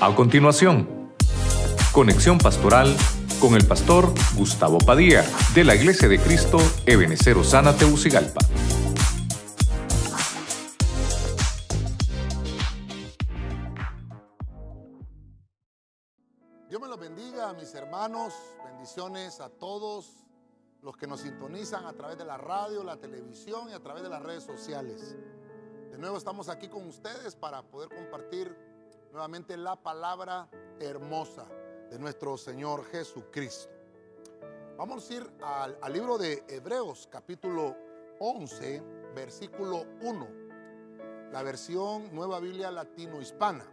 A continuación, conexión pastoral con el pastor Gustavo Padilla de la Iglesia de Cristo Ebenecer Osana Teucigalpa. Dios me los bendiga, mis hermanos. Bendiciones a todos los que nos sintonizan a través de la radio, la televisión y a través de las redes sociales. De nuevo estamos aquí con ustedes para poder compartir nuevamente la palabra hermosa de nuestro Señor Jesucristo. Vamos a ir al, libro de Hebreos capítulo 11, versículo 1, la versión Nueva Biblia Latino-Hispana.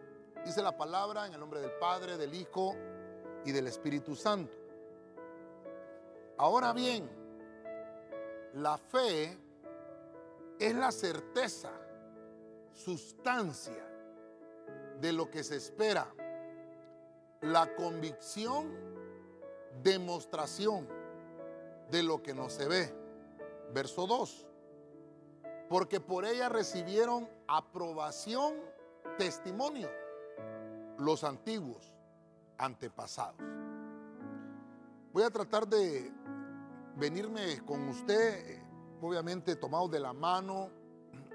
Dice la palabra en el nombre del Padre, del Hijo y del Espíritu Santo. Ahora bien, la fe es la certeza, sustancia de lo que se espera, la convicción, demostración de lo que no se ve. Verso 2. Porque por ella recibieron aprobación, testimonio, los antiguos antepasados. Voy a tratar de venirme con usted, obviamente tomados de la mano,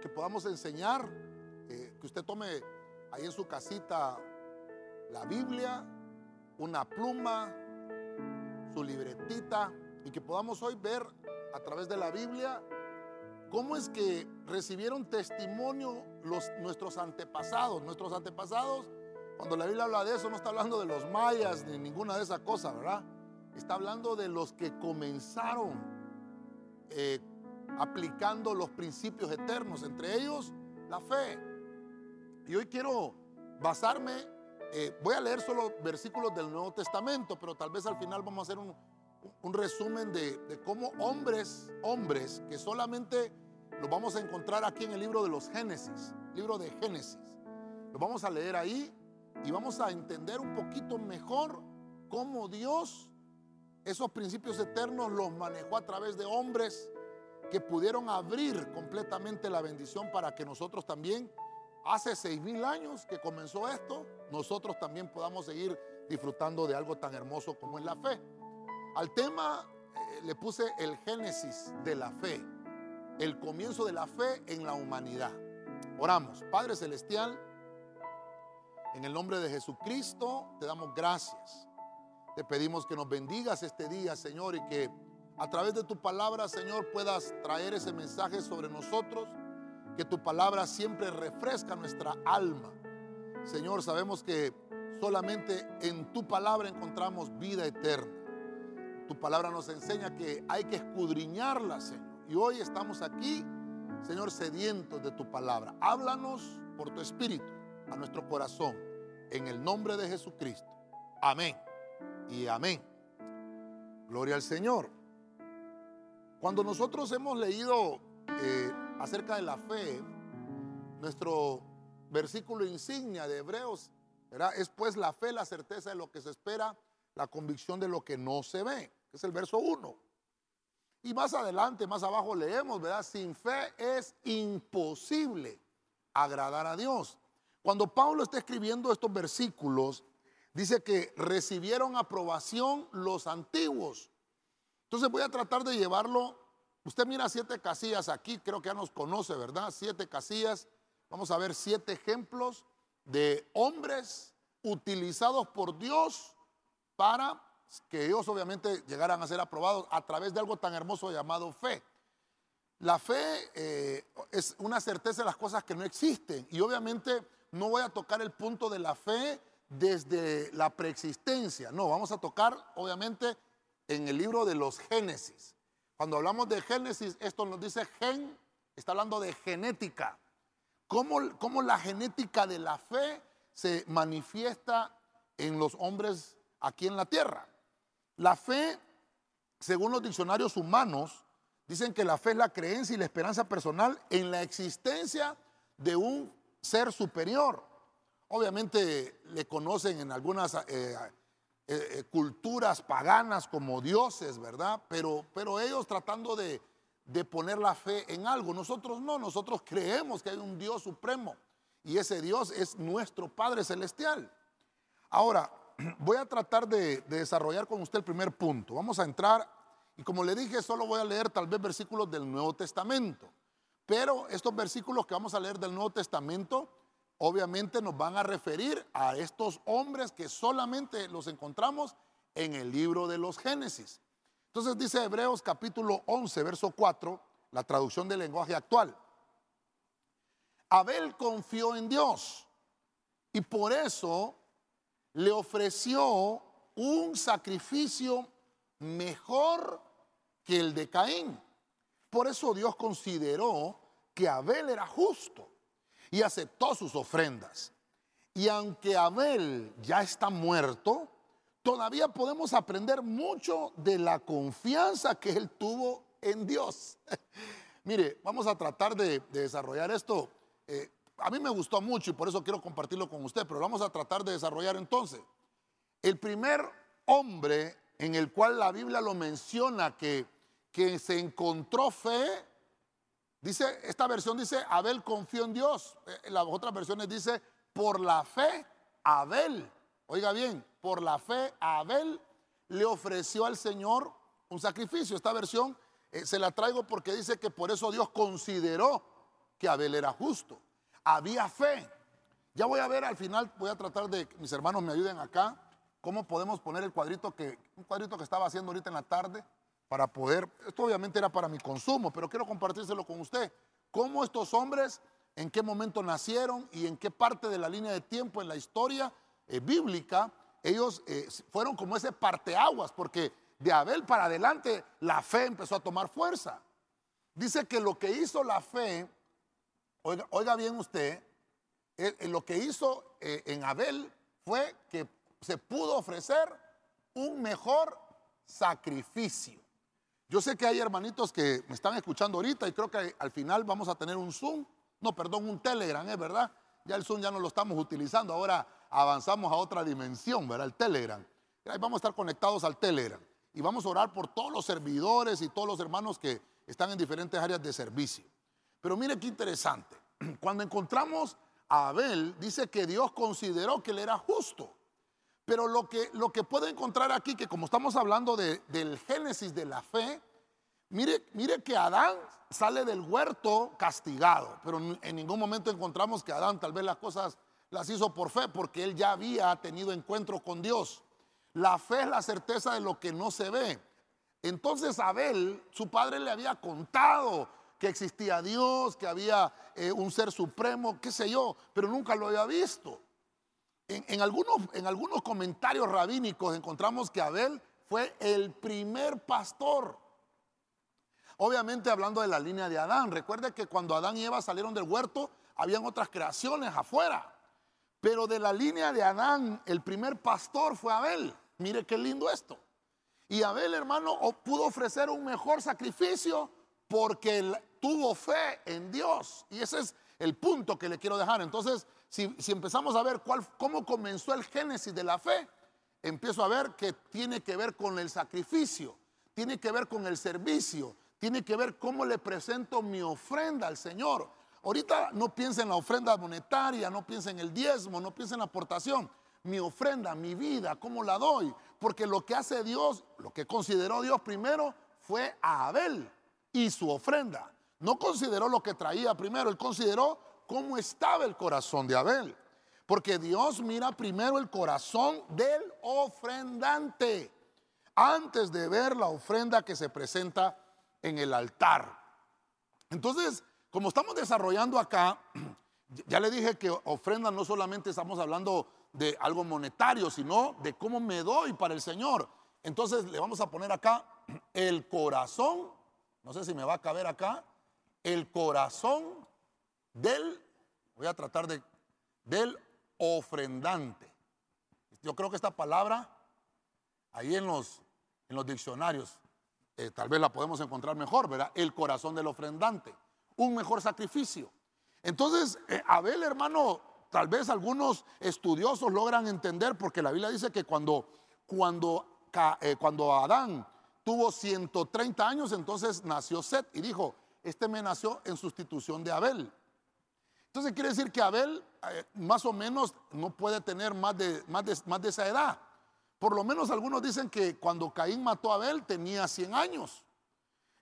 que podamos enseñar, eh, que usted tome ahí en su casita la Biblia, una pluma, su libretita, y que podamos hoy ver a través de la Biblia cómo es que recibieron testimonio los, nuestros antepasados. Nuestros antepasados, cuando la Biblia habla de eso, no está hablando de los mayas ni ninguna de esas cosas, ¿verdad? Está hablando de los que comenzaron eh, aplicando los principios eternos, entre ellos la fe. Y hoy quiero basarme, eh, voy a leer solo versículos del Nuevo Testamento, pero tal vez al final vamos a hacer un, un resumen de, de, cómo hombres, hombres que solamente lo vamos a encontrar aquí en el libro de los Génesis, libro de Génesis. Lo vamos a leer ahí y vamos a entender un poquito mejor cómo Dios esos principios eternos los manejó a través de hombres que pudieron abrir completamente la bendición para que nosotros también, hace seis mil años que comenzó esto, nosotros también podamos seguir disfrutando de algo tan hermoso como es la fe. Al tema eh, le puse el génesis de la fe, el comienzo de la fe en la humanidad. Oramos, Padre Celestial, en el nombre de Jesucristo te damos gracias. Te pedimos que nos bendigas este día, Señor, y que a través de tu palabra, Señor, puedas traer ese mensaje sobre nosotros, que tu palabra siempre refresca nuestra alma. Señor, sabemos que solamente en tu palabra encontramos vida eterna. Tu palabra nos enseña que hay que escudriñarla, Señor. Y hoy estamos aquí, Señor, sedientos de tu palabra. Háblanos por tu espíritu a nuestro corazón. En el nombre de Jesucristo. Amén y amén. Gloria al Señor. Cuando nosotros hemos leído eh, acerca de la fe, nuestro versículo insignia de Hebreos ¿verdad? es pues la fe, la certeza de lo que se espera, la convicción de lo que no se ve, que es el verso 1. Y más adelante, más abajo leemos, ¿verdad? Sin fe es imposible agradar a Dios. Cuando Pablo está escribiendo estos versículos, dice que recibieron aprobación los antiguos. Entonces voy a tratar de llevarlo. Usted mira siete casillas aquí, creo que ya nos conoce, ¿verdad? Siete casillas. Vamos a ver siete ejemplos de hombres utilizados por Dios para que ellos obviamente llegaran a ser aprobados a través de algo tan hermoso llamado fe. La fe eh, es una certeza de las cosas que no existen y obviamente no voy a tocar el punto de la fe desde la preexistencia. No, vamos a tocar obviamente en el libro de los Génesis. Cuando hablamos de Génesis, esto nos dice gen, está hablando de genética. ¿Cómo, cómo la genética de la fe se manifiesta en los hombres aquí en la tierra? La fe, según los diccionarios humanos, dicen que la fe es la creencia y la esperanza personal en la existencia de un ser superior. Obviamente le conocen en algunas eh, eh, eh, culturas paganas como dioses, ¿verdad? Pero, pero ellos tratando de, de poner la fe en algo. Nosotros no, nosotros creemos que hay un Dios supremo y ese Dios es nuestro Padre Celestial. Ahora, voy a tratar de, de desarrollar con usted el primer punto. Vamos a entrar y como le dije, solo voy a leer tal vez versículos del Nuevo Testamento. Pero estos versículos que vamos a leer del Nuevo Testamento, obviamente nos van a referir a estos hombres que solamente los encontramos en el libro de los Génesis. Entonces dice Hebreos capítulo 11, verso 4, la traducción del lenguaje actual. Abel confió en Dios y por eso le ofreció un sacrificio mejor que el de Caín. Por eso Dios consideró que Abel era justo y aceptó sus ofrendas. Y aunque Abel ya está muerto, todavía podemos aprender mucho de la confianza que él tuvo en Dios. Mire, vamos a tratar de, desarrollar esto. Eh, a mí me gustó mucho y por eso quiero compartirlo con usted, pero vamos a tratar de desarrollar entonces. El primer hombre en el cual la Biblia lo menciona que, que se encontró fe, dice, esta versión dice, Abel confió en Dios. En eh, las otras versiones dice, por la fe, Abel. Oiga bien, por la fe, Abel le ofreció al Señor un sacrificio. Esta versión eh, se la traigo porque dice que por eso Dios consideró que Abel era justo. Había fe. Ya voy a ver al final, voy a tratar de que mis hermanos me ayuden acá cómo podemos poner el cuadrito que, un cuadrito que estaba haciendo ahorita en la tarde para poder, esto obviamente era para mi consumo, pero quiero compartírselo con usted. Cómo estos hombres, en qué momento nacieron y en qué parte de la línea de tiempo en la historia eh, bíblica, ellos eh, fueron como ese parteaguas, porque de Abel para adelante la fe empezó a tomar fuerza. Dice que lo que hizo la fe, oiga, bien usted, eh, lo que hizo en Abel fue que se pudo ofrecer un mejor sacrificio. Yo sé que hay hermanitos que me están escuchando ahorita y creo que al final vamos a tener un Zoom, no, perdón, un Telegram, es verdad. Ya el Zoom ya no lo estamos utilizando, ahora avanzamos a otra dimensión, ¿verdad? El Telegram. Ahí vamos a estar conectados al Telegram y vamos a orar por todos los servidores y todos los hermanos que están en diferentes áreas de servicio. Pero mire qué interesante. Cuando encontramos a Abel, dice que Dios consideró que él era justo. Pero lo que, lo que puedo encontrar aquí, que como estamos hablando del génesis de la fe, mire, mire que Adán sale del huerto castigado, pero en ningún momento encontramos que Adán tal vez las cosas las hizo por fe, porque él ya había tenido encuentro con Dios. La fe es la certeza de lo que no se ve. Entonces Abel, su padre le había contado que existía Dios, que había eh, un ser supremo, qué sé yo, pero nunca lo había visto. En, algunos, en algunos comentarios rabínicos encontramos que Abel fue el primer pastor. Obviamente hablando de la línea de Adán. Recuerde que cuando Adán y Eva salieron del huerto, habían otras creaciones afuera. Pero de la línea de Adán, el primer pastor fue Abel. Mire qué lindo esto. Y Abel, hermano, pudo ofrecer un mejor sacrificio porque tuvo fe en Dios. Y ese es el punto que le quiero dejar. Entonces, si, empezamos a ver cuál, cómo comenzó el génesis de la fe, empiezo a ver que tiene que ver con el sacrificio, tiene que ver con el servicio, tiene que ver cómo le presento mi ofrenda al Señor. Ahorita no piensa en la ofrenda monetaria, no piensa en el diezmo, no piensa en la aportación. Mi ofrenda, mi vida, ¿cómo la doy? Porque lo que hace Dios, lo que consideró Dios primero fue a Abel y su ofrenda. No consideró lo que traía primero, él consideró cómo estaba el corazón de Abel. Porque Dios mira primero el corazón del ofrendante antes de ver la ofrenda que se presenta en el altar. Entonces, como estamos desarrollando acá, ya le dije que ofrenda no solamente estamos hablando de algo monetario, sino de cómo me doy para el Señor. Entonces le vamos a poner acá el corazón, no sé si me va a caber acá, el corazón del, voy a tratar de, del ofrendante. Yo creo que esta palabra, ahí en los, en los diccionarios, eh, tal vez la podemos encontrar mejor, ¿verdad? El corazón del ofrendante, un mejor sacrificio. Entonces, eh, Abel, hermano, tal vez algunos estudiosos logran entender, porque la Biblia dice que cuando, cuando, eh, cuando Adán tuvo 130 años, entonces nació Set y dijo, este me nació en sustitución de Abel. Entonces quiere decir que Abel eh, más o menos no puede tener más de, más, de, más de esa edad. Por lo menos algunos dicen que cuando Caín mató a Abel tenía 100 años.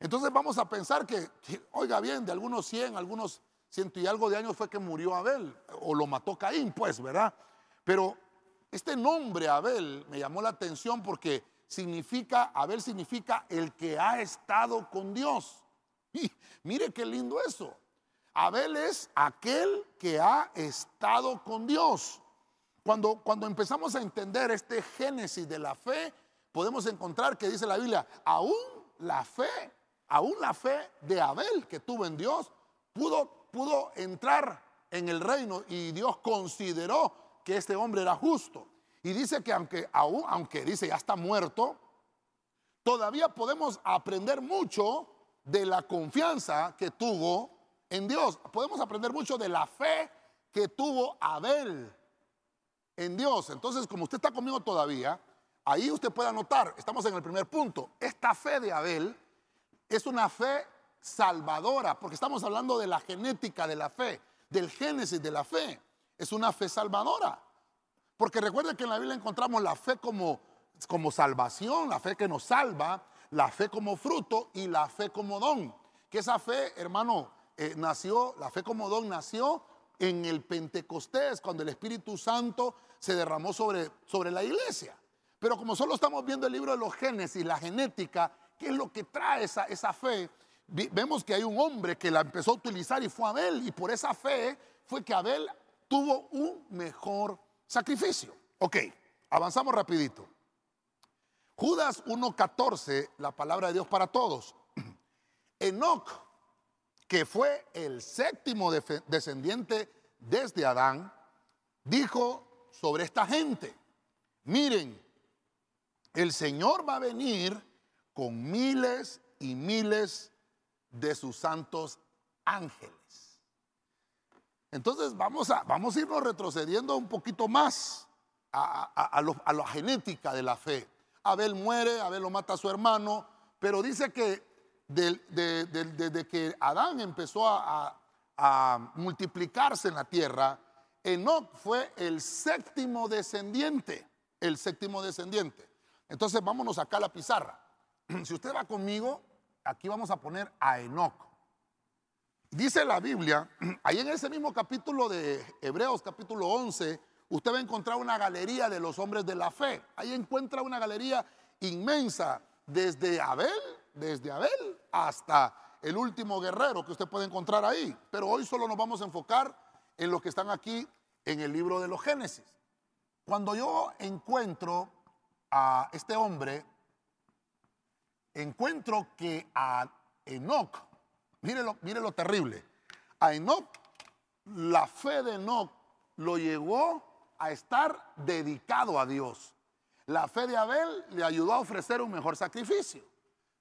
Entonces vamos a pensar que, oiga bien, de algunos 100, algunos ciento y algo de años fue que murió Abel, o lo mató Caín, pues, ¿verdad? Pero este nombre Abel me llamó la atención porque significa, Abel significa el que ha estado con Dios. Y mire qué lindo eso. Abel es aquel que ha estado con Dios. Cuando, cuando empezamos a entender este génesis de la fe, podemos encontrar que dice la Biblia, aún la fe, aún la fe de Abel que tuvo en Dios, pudo, pudo entrar en el reino y Dios consideró que este hombre era justo. Y dice que aunque, aún, aunque dice ya está muerto, todavía podemos aprender mucho de la confianza que tuvo en Dios. Podemos aprender mucho de la fe que tuvo Abel en Dios. Entonces, como usted está conmigo todavía, ahí usted puede anotar, estamos en el primer punto, esta fe de Abel es una fe salvadora, porque estamos hablando de la genética de la fe, del génesis de la fe. Es una fe salvadora. Porque recuerden que en la Biblia encontramos la fe como, como salvación, la fe que nos salva, la fe como fruto y la fe como don. Que esa fe, hermano, eh, nació, la fe como don nació en el Pentecostés, cuando el Espíritu Santo se derramó sobre, sobre la iglesia. Pero como solo estamos viendo el libro de los Génesis, la genética, ¿qué es lo que trae esa, esa fe? Vemos que hay un hombre que la empezó a utilizar y fue Abel, y por esa fe fue que Abel tuvo un mejor sacrificio. Ok, avanzamos rapidito. Judas 1.14, la palabra de Dios para todos. Enoch, que fue el séptimo descendiente desde Adán, dijo sobre esta gente. Miren, el Señor va a venir con miles y miles de sus santos ángeles. Entonces vamos a, vamos a irnos retrocediendo un poquito más a, la genética de la fe. Abel muere, Abel lo mata a su hermano, pero dice que desde que Adán empezó a, multiplicarse en la tierra, Enoch fue el séptimo descendiente, el séptimo descendiente. Entonces vámonos acá a la pizarra. Si usted va conmigo, aquí vamos a poner a Enoch. Dice la Biblia, ahí en ese mismo capítulo de Hebreos, capítulo 11, usted va a encontrar una galería de los hombres de la fe. Ahí encuentra una galería inmensa, desde Abel, desde Abel hasta el último guerrero que usted puede encontrar ahí. Pero hoy solo nos vamos a enfocar en los que están aquí en el libro de los Génesis. Cuando yo encuentro a este hombre, encuentro que a Enoch, mire lo, mire lo terrible, a Enoch, la fe de Enoch lo llevó a estar dedicado a Dios. La fe de Abel le ayudó a ofrecer un mejor sacrificio.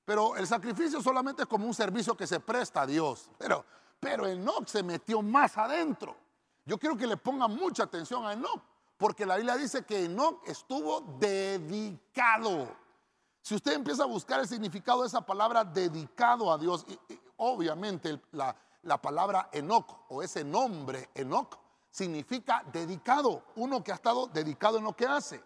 Pero el sacrificio solamente es como un servicio que se presta a Dios. Pero, pero Enoch se metió más adentro. Yo quiero que le pongan mucha atención a Enoch, porque la Biblia dice que Enoch estuvo dedicado. Si usted empieza a buscar el significado de esa palabra dedicado a Dios, obviamente la, la palabra Enoch o ese nombre Enoch significa dedicado, uno que ha estado dedicado en lo que hace.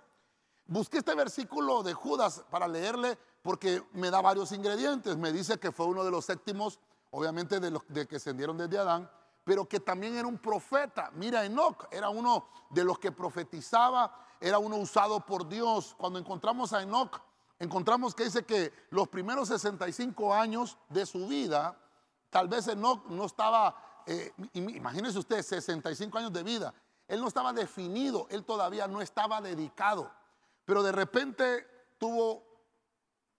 Busqué este versículo de Judas para leerle porque me da varios ingredientes. Me dice que fue uno de los séptimos, obviamente de los de que ascendieron desde Adán, pero que también era un profeta. Mira, Enoch era uno de los que profetizaba, era uno usado por Dios. Cuando encontramos a Enoch, encontramos que dice que los primeros 65 años de su vida, tal vez Enoch no estaba, eh, imagínese usted, 65 años de vida, él no estaba definido, él todavía no estaba dedicado, pero de repente tuvo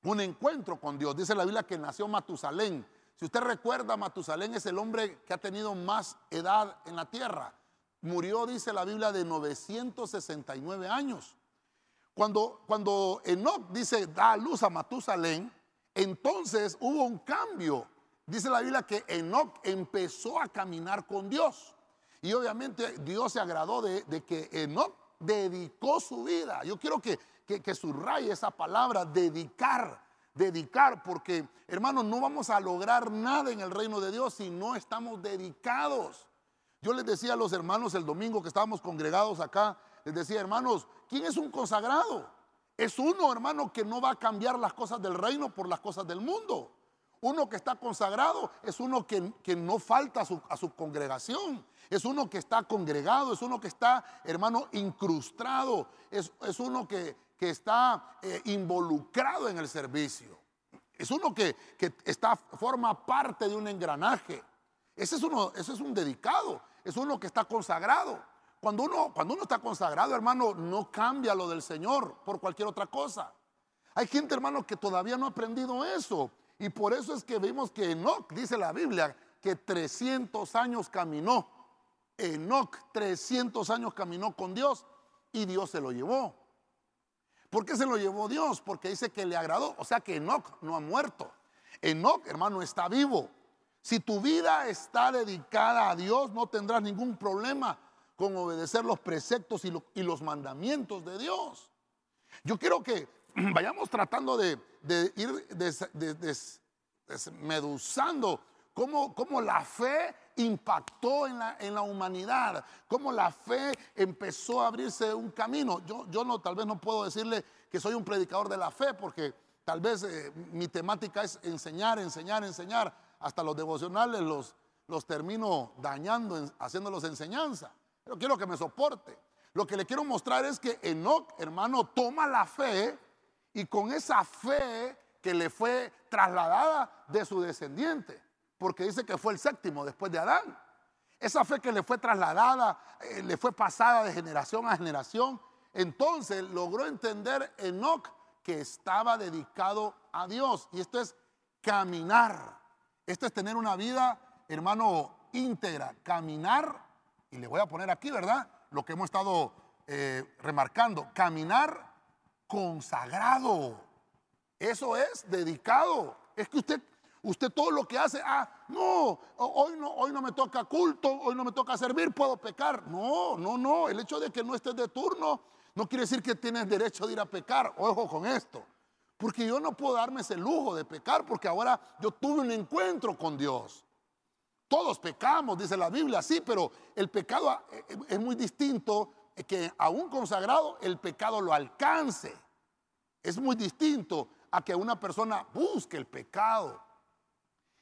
un encuentro con Dios. Dice la Biblia que nació Matusalén si usted recuerda, Matusalén es el hombre que ha tenido más edad en la tierra. Murió, dice la Biblia, de 969 años. Cuando, cuando Enoch dice da luz a Matusalén, entonces hubo un cambio. Dice la Biblia que Enoch empezó a caminar con Dios. Y obviamente Dios se agradó de, que Enoch dedicó su vida. Yo quiero que, que, que subraye esa palabra, dedicar dedicar, porque hermanos, no vamos a lograr nada en el reino de Dios si no estamos dedicados. Yo les decía a los hermanos el domingo que estábamos congregados acá, les decía, hermanos, ¿quién es un consagrado? Es uno, hermano, que no va a cambiar las cosas del reino por las cosas del mundo. Uno que está consagrado es uno que, no falta a su, congregación. Es uno que está congregado, es uno que está, hermano, incrustado. Es, uno que, está eh, involucrado en el servicio. Es uno que, está, forma parte de un engranaje. Ese es, uno, ese es un dedicado, es uno que está consagrado. Cuando uno, cuando uno está consagrado, hermano, no cambia lo del Señor por cualquier otra cosa. Hay gente, hermano, que todavía no ha aprendido eso. Y por eso es que vimos que Enoch, dice la Biblia, que 300 años caminó. Enoch 300 años caminó con Dios y Dios se lo llevó. ¿Por qué se lo llevó Dios? Porque dice que le agradó. O sea que Enoch no ha muerto. Enoch, hermano, está vivo. Si tu vida está dedicada a Dios, no tendrás ningún problema con obedecer los preceptos y, los mandamientos de Dios. Yo quiero que vayamos tratando de, ir desmeduzando cómo, cómo, la fe impactó en la, en la, humanidad, cómo la fe empezó a abrirse un camino. Yo, yo no, tal vez no puedo decirle que soy un predicador de la fe porque tal vez eh, mi temática es enseñar, enseñar, enseñar. Hasta los devocionales los, los termino dañando, haciéndolos enseñanza. Pero quiero que me soporte. Lo que le quiero mostrar es que Enoch, hermano, toma la fe y con esa fe que le fue trasladada de su descendiente, porque dice que fue el séptimo después de Adán. Esa fe que le fue trasladada, eh, le fue pasada de generación a generación, entonces logró entender Enoch que estaba dedicado a Dios. Y esto es caminar. Esto es tener una vida, hermano, íntegra. Caminar, y le voy a poner aquí, ¿verdad? Lo que hemos estado eh, remarcando. Caminar consagrado. Eso es dedicado. Es que usted, usted todo lo que hace, ah, no, hoy no, hoy no me toca culto, hoy no me toca servir, puedo pecar. No, no, no. El hecho de que no estés de turno no quiere decir que tienes derecho de ir a pecar. Ojo con esto. Porque yo no puedo darme ese lujo de pecar porque ahora yo tuve un encuentro con Dios. Todos pecamos, dice la Biblia, sí, pero el pecado eh, es muy distinto que a un consagrado el pecado lo alcance. Es muy distinto a que una persona busque el pecado.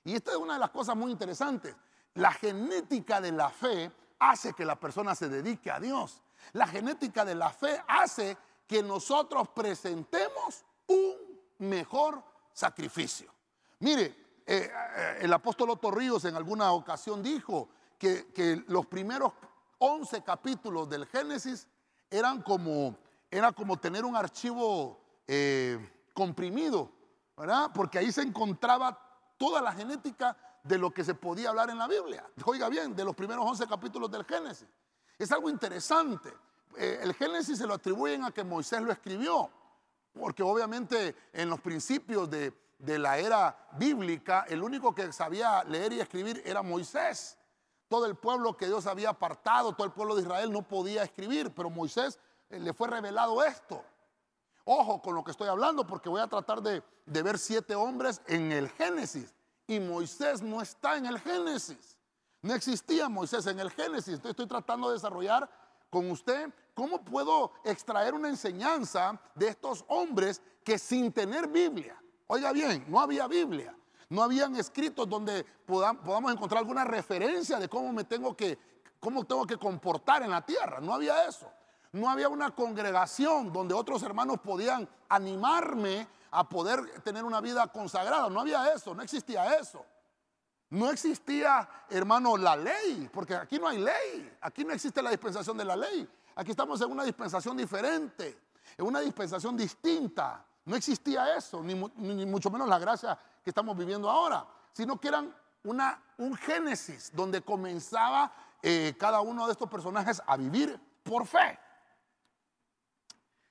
Y esta es una de las cosas muy interesantes. La genética de la fe hace que la persona se dedique a Dios. La genética de la fe hace que nosotros presentemos un mejor sacrificio. Mire, eh, eh, el apóstol Otto Ríos en alguna ocasión dijo que, que los primeros 11 capítulos del Génesis eran como, era como tener un archivo eh, comprimido, ¿verdad? Porque ahí se encontraba toda la genética de lo que se podía hablar en la Biblia. Oiga bien, de los primeros 11 capítulos del Génesis. Es algo interesante. Eh, el Génesis se lo atribuyen a que Moisés lo escribió, porque obviamente en los principios de, de la era bíblica, el único que sabía leer y escribir era Moisés. Todo el pueblo que Dios había apartado, todo el pueblo de Israel no podía escribir, pero Moisés eh, le fue revelado esto. Ojo con lo que estoy hablando porque voy a tratar de, ver siete hombres en el Génesis. Y Moisés no está en el Génesis. No existía Moisés en el Génesis. Entonces estoy tratando de desarrollar con usted cómo puedo extraer una enseñanza de estos hombres que sin tener Biblia, oiga bien, no había Biblia, no habían escritos donde podamos encontrar alguna referencia de cómo me tengo que, cómo tengo que comportar en la tierra. No había eso. No había una congregación donde otros hermanos podían animarme a poder tener una vida consagrada. No había eso, no existía eso. No existía, hermano, la ley, porque aquí no hay ley. Aquí no existe la dispensación de la ley. Aquí estamos en una dispensación diferente, en una dispensación distinta. No existía eso, ni, mucho menos la gracia que estamos viviendo ahora, sino que eran un génesis donde comenzaba eh, cada uno de estos personajes a vivir por fe.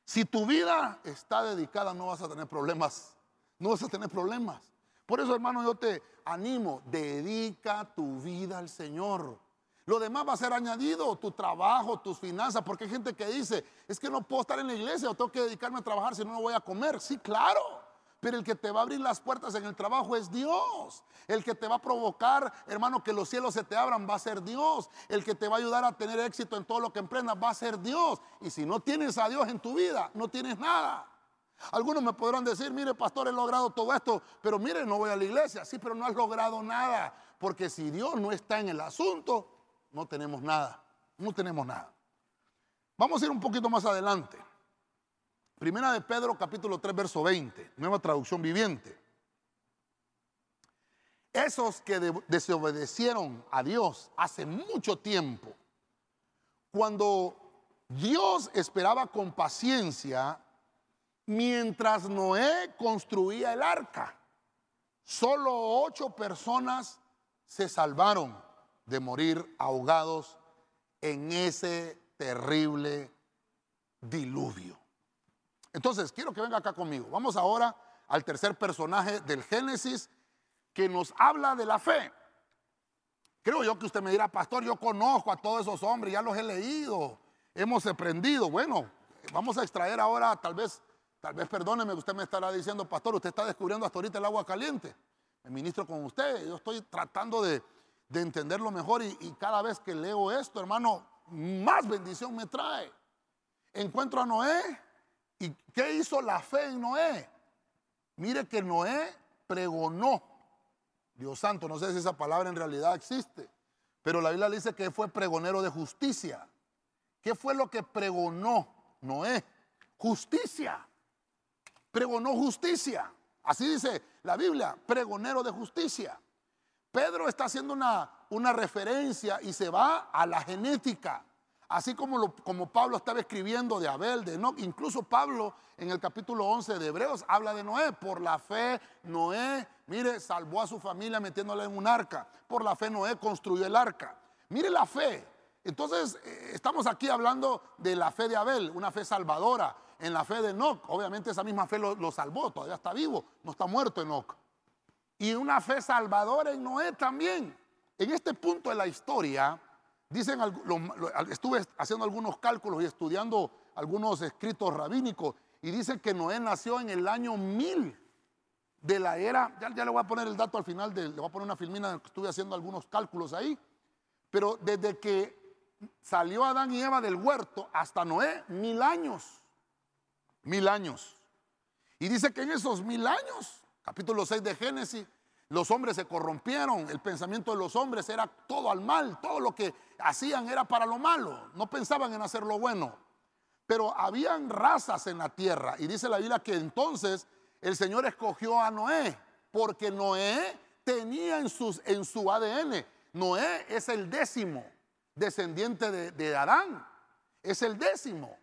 Si tu vida está dedicada, no vas a tener problemas. No vas a tener problemas. Por eso, hermano, yo te animo, dedica tu vida al Señor. Lo demás va a ser añadido, tu trabajo, tus finanzas, porque hay gente que dice, es que no puedo estar en la iglesia o tengo que dedicarme a trabajar si no, no voy a comer. Sí, claro. Pero el que te va a abrir las puertas en el trabajo es Dios. El que te va a provocar, hermano, que los cielos se te abran va a ser Dios. El que te va a ayudar a tener éxito en todo lo que emprendas va a ser Dios. Y si no tienes a Dios en tu vida, no tienes nada. Algunos me podrán decir, mire, pastor, he logrado todo esto, pero mire, no voy a la iglesia. Sí, pero no has logrado nada. Porque si Dios no está en el asunto, no tenemos nada. No tenemos nada. Vamos a ir un poquito más adelante. Primera de Pedro capítulo 3 verso 20, nueva traducción viviente. Esos que desobedecieron a Dios hace mucho tiempo, cuando Dios esperaba con paciencia mientras Noé construía el arca, solo ocho personas se salvaron de morir ahogados en ese terrible diluvio. Entonces, quiero que venga acá conmigo. Vamos ahora al tercer personaje del Génesis que nos habla de la fe. Creo yo que usted me dirá, pastor, yo conozco a todos esos hombres, ya los he leído, hemos aprendido. Bueno, vamos a extraer ahora, tal vez, tal vez perdóneme, usted me estará diciendo, pastor, usted está descubriendo hasta ahorita el agua caliente. Me ministro con usted, yo estoy tratando de, entenderlo mejor y, y cada vez que leo esto, hermano, más bendición me trae. Encuentro a Noé ¿Y qué hizo la fe en Noé? Mire que Noé pregonó. Dios santo, no sé si esa palabra en realidad existe, pero la Biblia dice que fue pregonero de justicia. ¿Qué fue lo que pregonó Noé? Justicia. Pregonó justicia. Así dice la Biblia, pregonero de justicia. Pedro está haciendo una, una referencia y se va a la genética. Así como, como Pablo estaba escribiendo de Abel, de Enoch, incluso Pablo en el capítulo 11 de Hebreos habla de Noé. Por la fe, Noé, mire, salvó a su familia metiéndola en un arca. Por la fe, Noé construyó el arca. Mire la fe. Entonces, eh, estamos aquí hablando de la fe de Abel, una fe salvadora. En la fe de Enoch, obviamente esa misma fe lo, lo salvó, todavía está vivo, no está muerto Enoch. Y una fe salvadora en Noé también. En este punto de la historia, Dicen, estuve haciendo algunos cálculos y estudiando algunos escritos rabínicos y dicen que Noé nació en el año 1000 de la era, ya, le voy a poner el dato al final, le voy a poner una filmina, estuve haciendo algunos cálculos ahí, pero desde que salió Adán y Eva del huerto hasta Noé, mil años, mil años. Y dice que en esos mil años, capítulo 6 de Génesis, los hombres se corrompieron, el pensamiento de los hombres era todo al mal, todo lo que hacían era para lo malo, no pensaban en hacer lo bueno. Pero habían razas en la tierra y dice la Biblia que entonces el Señor escogió a Noé, porque Noé tenía en, sus, en su ADN, Noé es el décimo descendiente de, Adán, es el décimo.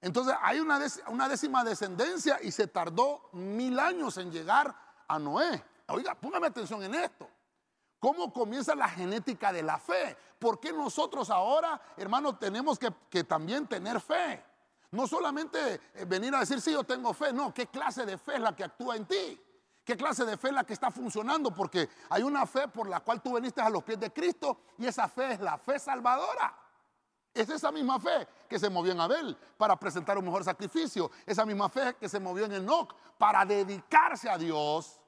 Entonces hay una, una décima descendencia y se tardó mil años en llegar a Noé. Oiga, póngame atención en esto. ¿Cómo comienza la genética de la fe? ¿Por qué nosotros ahora, hermano, tenemos que, también tener fe? No solamente eh, venir a decir, sí, yo tengo fe, no, ¿qué clase de fe es la que actúa en ti? ¿Qué clase de fe es la que está funcionando? Porque hay una fe por la cual tú veniste a los pies de Cristo y esa fe es la fe salvadora. Es esa misma fe que se movió en Abel para presentar un mejor sacrificio. Esa misma fe que se movió en Enoch para dedicarse a Dios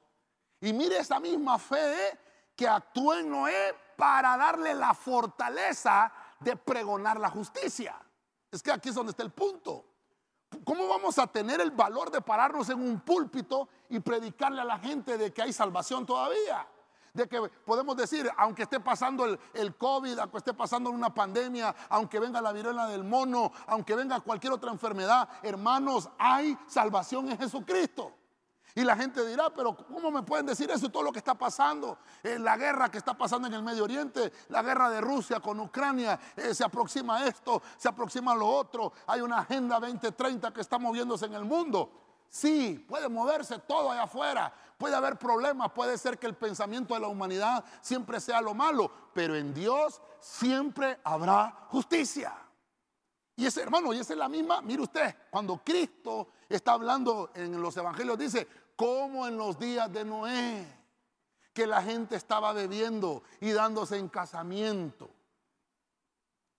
y mire esa misma fe que actuó en Noé para darle la fortaleza de pregonar la justicia. Es que aquí es donde está el punto. ¿Cómo vamos a tener el valor de pararnos en un púlpito y predicarle a la gente de que hay salvación todavía? De que podemos decir, aunque esté pasando el, el, COVID, aunque esté pasando una pandemia, aunque venga la viruela del mono, aunque venga cualquier otra enfermedad, hermanos, hay salvación en Jesucristo. Y la gente dirá, pero ¿cómo me pueden decir eso? Todo lo que está pasando, eh, la guerra que está pasando en el Medio Oriente, la guerra de Rusia con Ucrania, eh, se aproxima esto, se aproxima lo otro, hay una agenda 2030 que está moviéndose en el mundo. Sí, puede moverse todo allá afuera, puede haber problemas, puede ser que el pensamiento de la humanidad siempre sea lo malo, pero en Dios siempre habrá justicia. Y ese hermano, y esa es la misma, mire usted, cuando Cristo está hablando en los evangelios, dice, como en los días de Noé, que la gente estaba bebiendo y dándose en casamiento.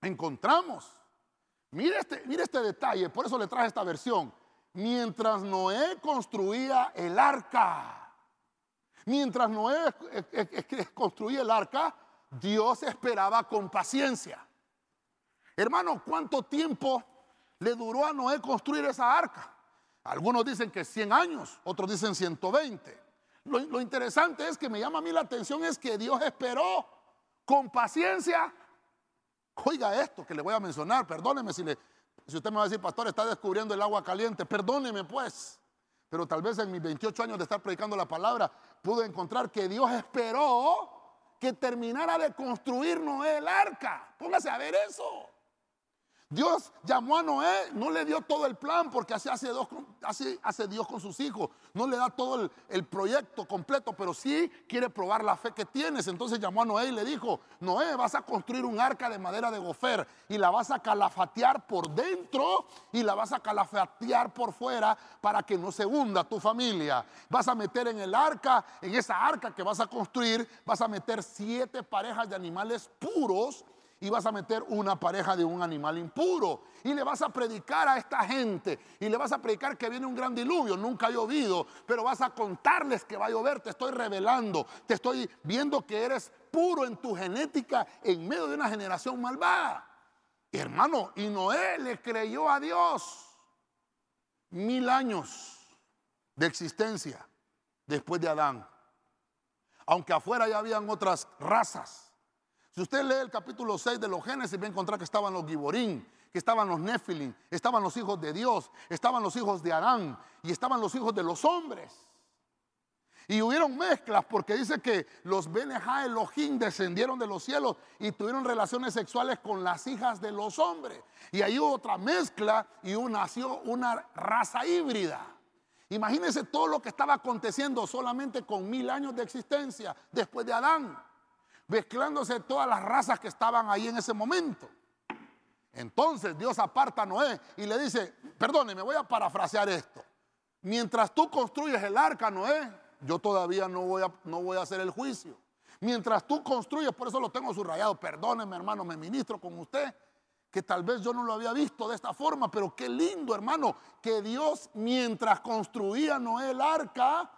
Encontramos, mire este, mire este detalle, por eso le traje esta versión, mientras Noé construía el arca, mientras Noé construía el arca, Dios esperaba con paciencia. Hermano, ¿cuánto tiempo le duró a Noé construir esa arca? Algunos dicen que 100 años, otros dicen 120. Lo, interesante es que me llama a mí la atención es que Dios esperó con paciencia. Oiga esto que le voy a mencionar, perdóneme si, le, si usted me va a decir, pastor, está descubriendo el agua caliente, perdóneme pues. Pero tal vez en mis 28 años de estar predicando la palabra, pude encontrar que Dios esperó que terminara de construir Noé el arca. Póngase a ver eso. Dios llamó a Noé, no le dio todo el plan porque así hace, Dios con sus hijos. No le da todo el, el, proyecto completo, pero sí quiere probar la fe que tienes. Entonces llamó a Noé y le dijo, Noé, vas a construir un arca de madera de gofer y la vas a calafatear por dentro y la vas a calafatear por fuera para que no se hunda tu familia. Vas a meter en el arca, en esa arca que vas a construir, vas a meter siete parejas de animales puros y vas a meter una pareja de un animal impuro. Y le vas a predicar a esta gente. Y le vas a predicar que viene un gran diluvio. Nunca ha llovido. Pero vas a contarles que va a llover. Te estoy revelando. Te estoy viendo que eres puro en tu genética en medio de una generación malvada. hermano, y Noé le creyó a Dios. Mil años de existencia después de Adán. Aunque afuera ya habían otras razas si usted lee el capítulo 6 de los Génesis, va a encontrar que estaban los Giborín, que estaban los Nephilim, estaban los hijos de Dios, estaban los hijos de Arán y estaban los hijos de los hombres. Y hubieron mezclas porque dice que los Beneja Elohim descendieron de los cielos y tuvieron relaciones sexuales con las hijas de los hombres. Y ahí hubo otra mezcla y nació una raza híbrida. Imagínense todo lo que estaba aconteciendo solamente con mil años de existencia después de Adán mezclándose todas las razas que estaban ahí en ese momento. Entonces Dios aparta a Noé y le dice, perdone, me voy a parafrasear esto. Mientras tú construyes el arca, Noé, yo todavía no voy a, no voy a hacer el juicio. Mientras tú construyes, por eso lo tengo subrayado, perdóneme hermano, me ministro con usted, que tal vez yo no lo había visto de esta forma, pero qué lindo hermano, que Dios mientras construía Noé el arca,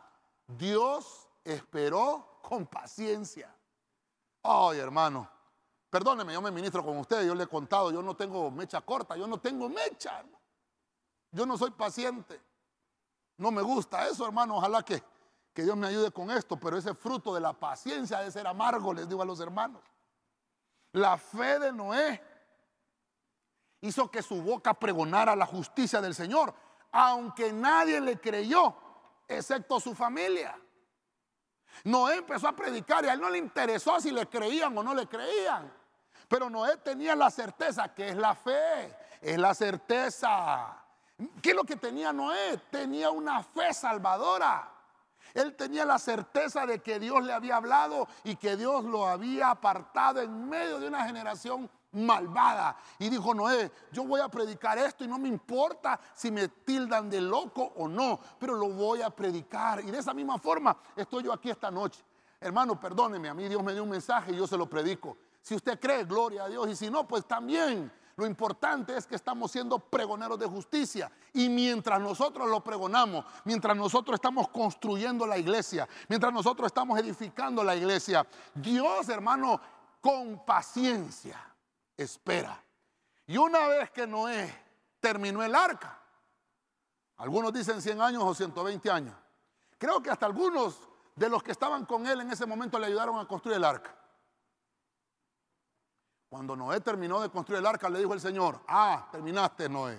Dios esperó con paciencia. Ay, hermano, perdóneme, yo me ministro con usted, yo le he contado, yo no tengo mecha corta, yo no tengo mecha. Yo no soy paciente. No me gusta eso, hermano. Ojalá que, que Dios me ayude con esto, pero ese fruto de la paciencia de ser amargo, les digo a los hermanos. La fe de Noé hizo que su boca pregonara la justicia del Señor, aunque nadie le creyó, excepto su familia. Noé empezó a predicar y a él no le interesó si le creían o no le creían. Pero Noé tenía la certeza que es la fe, es la certeza. ¿Qué es lo que tenía Noé? Tenía una fe salvadora. Él tenía la certeza de que Dios le había hablado y que Dios lo había apartado en medio de una generación malvada. Y dijo Noé, yo voy a predicar esto y no me importa si me tildan de loco o no, pero lo voy a predicar. Y de esa misma forma estoy yo aquí esta noche. Hermano, perdóneme, a mí Dios me dio un mensaje y yo se lo predico. Si usted cree, gloria a Dios. Y si no, pues también. Lo importante es que estamos siendo pregoneros de justicia. Y mientras nosotros lo pregonamos, mientras nosotros estamos construyendo la iglesia, mientras nosotros estamos edificando la iglesia, Dios, hermano, con paciencia espera. Y una vez que Noé terminó el arca, algunos dicen 100 años o 120 años, creo que hasta algunos de los que estaban con él en ese momento le ayudaron a construir el arca. Cuando Noé terminó de construir el arca, le dijo el Señor, ah, terminaste Noé.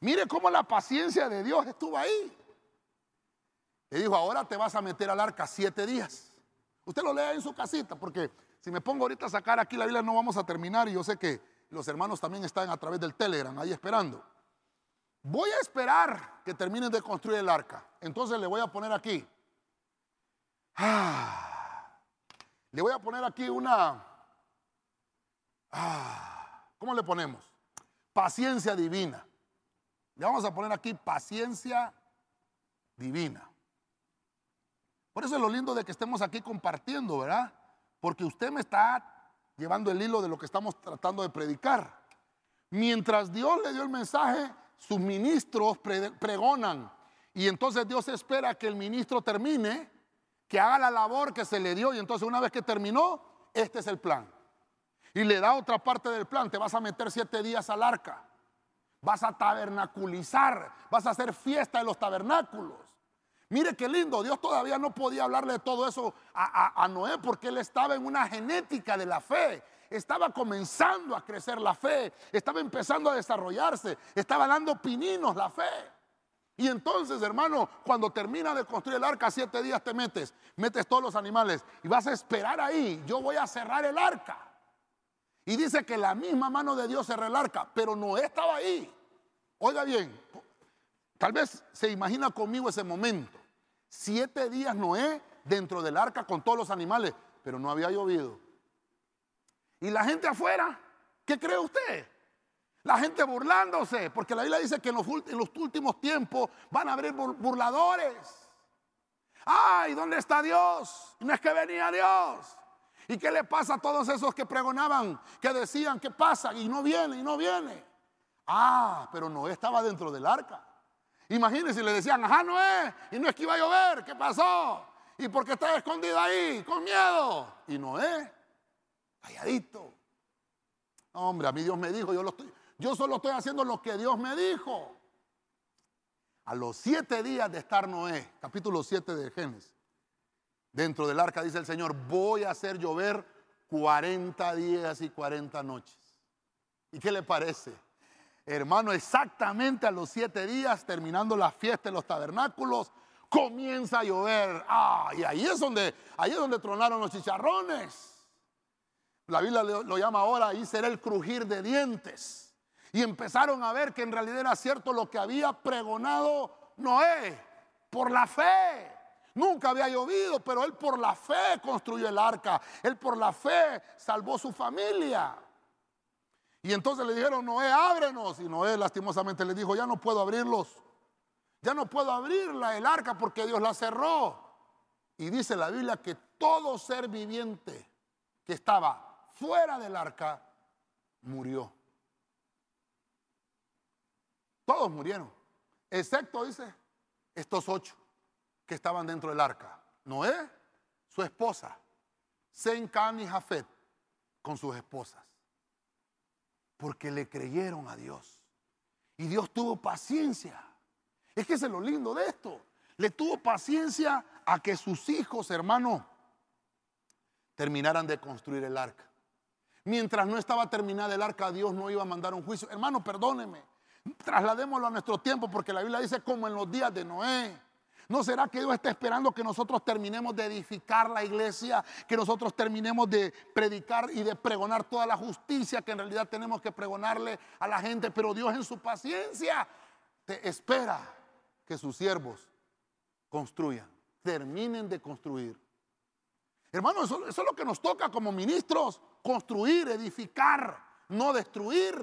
Mire cómo la paciencia de Dios estuvo ahí. Le dijo, ahora te vas a meter al arca siete días. Usted lo lea en su casita, porque si me pongo ahorita a sacar aquí la Biblia no vamos a terminar y yo sé que los hermanos también están a través del Telegram ahí esperando. Voy a esperar que terminen de construir el arca. Entonces le voy a poner aquí. Ah, le voy a poner aquí una... Ah, ¿Cómo le ponemos? Paciencia divina. Le vamos a poner aquí paciencia divina. Por eso es lo lindo de que estemos aquí compartiendo, ¿verdad? Porque usted me está llevando el hilo de lo que estamos tratando de predicar. Mientras Dios le dio el mensaje, sus ministros pregonan. Y entonces Dios espera que el ministro termine, que haga la labor que se le dio. Y entonces una vez que terminó, este es el plan. Y le da otra parte del plan. Te vas a meter siete días al arca. Vas a tabernaculizar. Vas a hacer fiesta en los tabernáculos. Mire qué lindo. Dios todavía no podía hablarle de todo eso a, a Noé porque él estaba en una genética de la fe estaba comenzando a crecer la fe, estaba empezando a desarrollarse, estaba dando pininos la fe. Y entonces, hermano, cuando termina de construir el arca, siete días te metes, metes todos los animales y vas a esperar ahí. Yo voy a cerrar el arca. Y dice que la misma mano de Dios cerró el arca, pero Noé estaba ahí. Oiga bien, tal vez se imagina conmigo ese momento. Siete días Noé dentro del arca con todos los animales, pero no había llovido. Y la gente afuera, ¿qué cree usted? La gente burlándose, porque la Biblia dice que en los, últimos tiempos van a haber burladores. Ay, ¿dónde está Dios? no es que venía Dios. ¿Y qué le pasa a todos esos que pregonaban, que decían, ¿qué pasa? Y no viene, y no viene. Ah, pero Noé estaba dentro del arca. Imagínense, le decían, ajá, Noé, y no es que iba a llover, ¿qué pasó? ¿Y por qué está escondido ahí? Con miedo. Y Noé calladito. Hombre, a mí Dios me dijo, yo, solo estoy haciendo lo que Dios me dijo. A los siete días de estar Noé, capítulo 7 de Génesis, dentro del arca dice el Señor, voy a hacer llover 40 días y 40 noches. ¿Y qué le parece? Hermano, exactamente a los siete días, terminando la fiesta en los tabernáculos, comienza a llover. Ah, y ahí es donde, ahí es donde tronaron los chicharrones. La Biblia lo, llama ahora, ahí será el crujir de dientes. Y empezaron a ver que en realidad era cierto lo que había pregonado Noé por la fe. Nunca había llovido, pero él por la fe construyó el arca. Él por la fe salvó su familia. Y entonces le dijeron, Noé, ábrenos. Y Noé lastimosamente le dijo, ya no puedo abrirlos. Ya no puedo abrirla el arca porque Dios la cerró. Y dice la Biblia que todo ser viviente que estaba fuera del arca murió. Todos murieron, excepto, dice, estos ocho que estaban dentro del arca. Noé, su esposa, Sencan y Jafet, con sus esposas. Porque le creyeron a Dios. Y Dios tuvo paciencia. Es que es lo lindo de esto. Le tuvo paciencia a que sus hijos, hermano, terminaran de construir el arca. Mientras no estaba terminada el arca, Dios no iba a mandar un juicio. Hermano, perdóneme. Trasladémoslo a nuestro tiempo porque la Biblia dice como en los días de Noé. ¿No será que Dios está esperando que nosotros terminemos de edificar la iglesia, que nosotros terminemos de predicar y de pregonar toda la justicia que en realidad tenemos que pregonarle a la gente? Pero Dios en su paciencia te espera que sus siervos construyan, terminen de construir. Hermano, eso, eso es lo que nos toca como ministros construir, edificar, no destruir,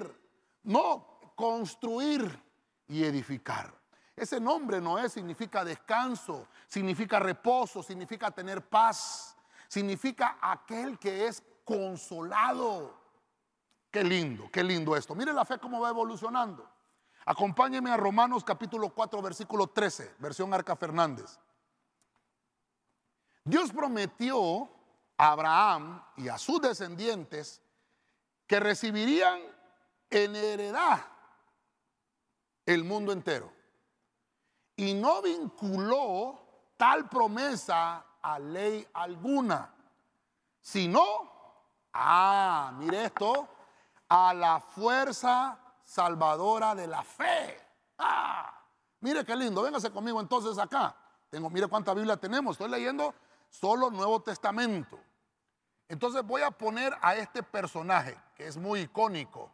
no construir y edificar. Ese nombre Noé significa descanso, significa reposo, significa tener paz, significa aquel que es consolado. Qué lindo, qué lindo esto. Mire la fe cómo va evolucionando. Acompáñeme a Romanos capítulo 4, versículo 13, versión Arca Fernández. Dios prometió Abraham y a sus descendientes que recibirían en heredad el mundo entero. Y no vinculó tal promesa a ley alguna, sino, ah, mire esto, a la fuerza salvadora de la fe. Ah, mire qué lindo, véngase conmigo entonces acá. Tengo, mire cuánta Biblia tenemos, estoy leyendo solo Nuevo Testamento. Entonces voy a poner a este personaje que es muy icónico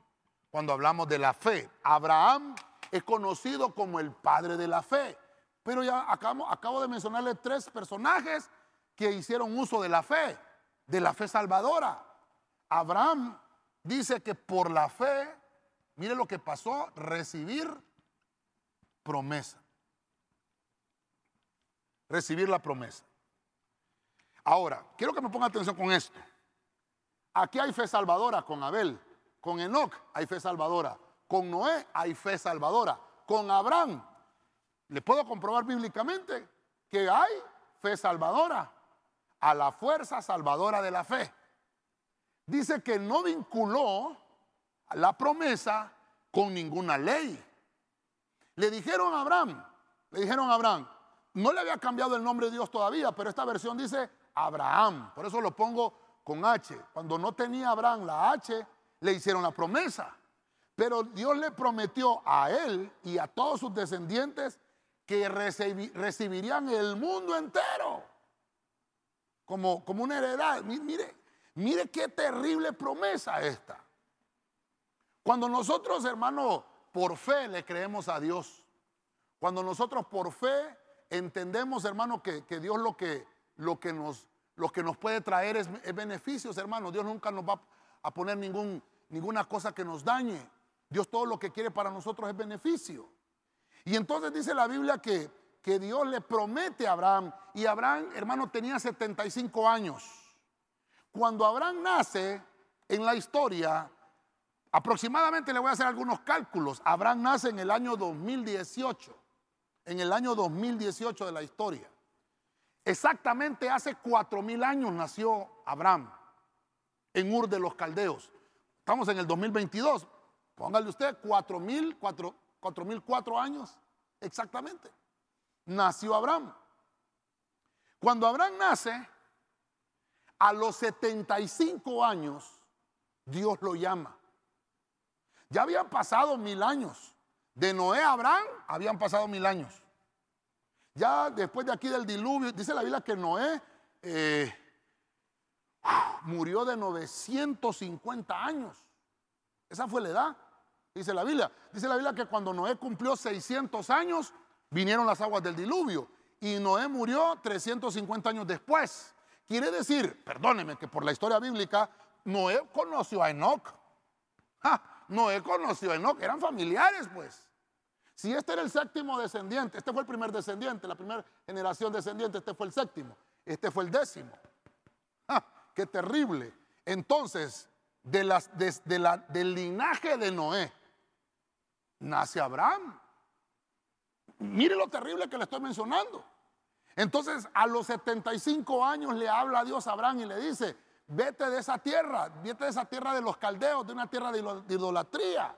cuando hablamos de la fe. Abraham es conocido como el padre de la fe, pero ya acabo, de mencionarle tres personajes que hicieron uso de la fe, de la fe salvadora. Abraham dice que por la fe, mire lo que pasó, recibir promesa. Recibir la promesa. Ahora, quiero que me ponga atención con esto. Aquí hay fe salvadora con Abel, con Enoch hay fe salvadora, con Noé hay fe salvadora, con Abraham. Le puedo comprobar bíblicamente que hay fe salvadora, a la fuerza salvadora de la fe. Dice que no vinculó la promesa con ninguna ley. Le dijeron a Abraham, le dijeron a Abraham, no le había cambiado el nombre de Dios todavía, pero esta versión dice Abraham. Por eso lo pongo con H. Cuando no tenía Abraham la H, le hicieron la promesa. Pero Dios le prometió a él y a todos sus descendientes que recibirían el mundo entero como, como una heredad. Mire, mire qué terrible promesa esta. Cuando nosotros, hermano, por fe le creemos a Dios, cuando nosotros por fe entendemos, hermano, que, Dios lo que, lo, que nos, lo que nos puede traer es, beneficios, hermano. Dios nunca nos va a poner ninguna cosa que nos dañe. Dios todo lo que quiere para nosotros es beneficio. Y entonces dice la Biblia que, que Dios le promete a Abraham. Y Abraham, hermano, tenía 75 años. Cuando Abraham nace en la historia, aproximadamente le voy a hacer algunos cálculos. Abraham nace en el año 2018 en el año 2018 de la historia. Exactamente hace cuatro mil años nació Abraham en Ur de los Caldeos. Estamos en el 2022. Póngale usted cuatro mil, cuatro, mil cuatro años exactamente. Nació Abraham. Cuando Abraham nace, a los 75 años, Dios lo llama. Ya habían pasado mil años. De Noé a Abraham habían pasado mil años. Ya después de aquí del diluvio, dice la Biblia que Noé eh, murió de 950 años. Esa fue la edad, dice la Biblia. Dice la Biblia que cuando Noé cumplió 600 años, vinieron las aguas del diluvio. Y Noé murió 350 años después. Quiere decir, perdóneme, que por la historia bíblica, Noé conoció a Enoch. Noé conoció a Enoch, eran familiares pues. Si este era el séptimo descendiente, este fue el primer descendiente, la primera generación descendiente, este fue el séptimo, este fue el décimo. ¡Qué terrible! Entonces, de las, la, del linaje de Noé, nace Abraham. Mire lo terrible que le estoy mencionando. Entonces, a los 75 años le habla a Dios a Abraham y le dice, vete de esa tierra, vete de esa tierra de los caldeos, de una tierra de idolatría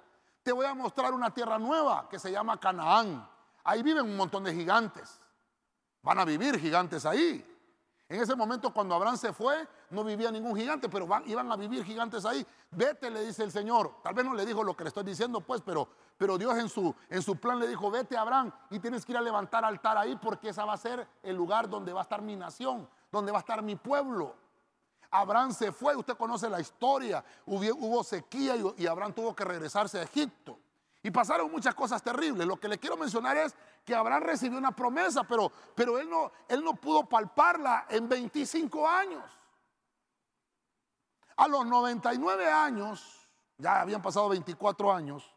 te voy a mostrar una tierra nueva que se llama Canaán. Ahí viven un montón de gigantes. Van a vivir gigantes ahí. En ese momento cuando Abraham se fue, no vivía ningún gigante, pero iban a vivir gigantes ahí. Vete, le dice el Señor. Tal vez no le dijo lo que le estoy diciendo, pues, pero, pero Dios en su, en su plan le dijo, vete Abraham y tienes que ir a levantar altar ahí porque ese va a ser el lugar donde va a estar mi nación, donde va a estar mi pueblo. Abraham se fue, usted conoce la historia, hubo, sequía y, Abraham tuvo que regresarse a Egipto. Y pasaron muchas cosas terribles. Lo que le quiero mencionar es que Abraham recibió una promesa, pero, pero él, no, él no pudo palparla en 25 años. A los 99 años, ya habían pasado 24 años,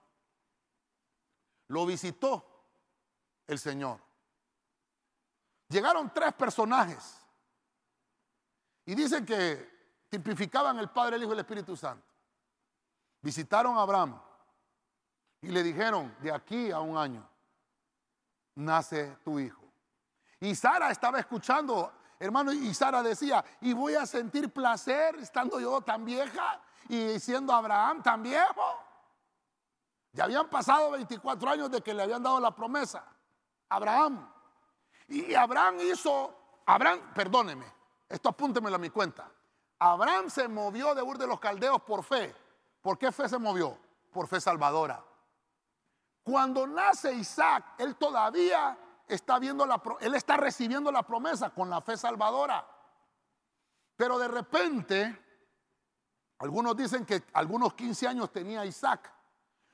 lo visitó el Señor. Llegaron tres personajes y dicen que tipificaban el Padre, el Hijo y el Espíritu Santo. Visitaron a Abraham y le dijeron, de aquí a un año, nace tu hijo. Y Sara estaba escuchando, hermano, y Sara decía, y voy a sentir placer estando yo tan vieja y siendo Abraham tan viejo. Ya habían pasado 24 años de que le habían dado la promesa. Abraham. Y Abraham hizo, Abraham, perdóneme, esto apúntemelo a mi cuenta. Abraham se movió de Ur de los Caldeos por fe. ¿Por qué fe se movió? Por fe salvadora. Cuando nace Isaac, él todavía está viendo la él está recibiendo la promesa con la fe salvadora. Pero de repente, algunos dicen que algunos 15 años tenía Isaac,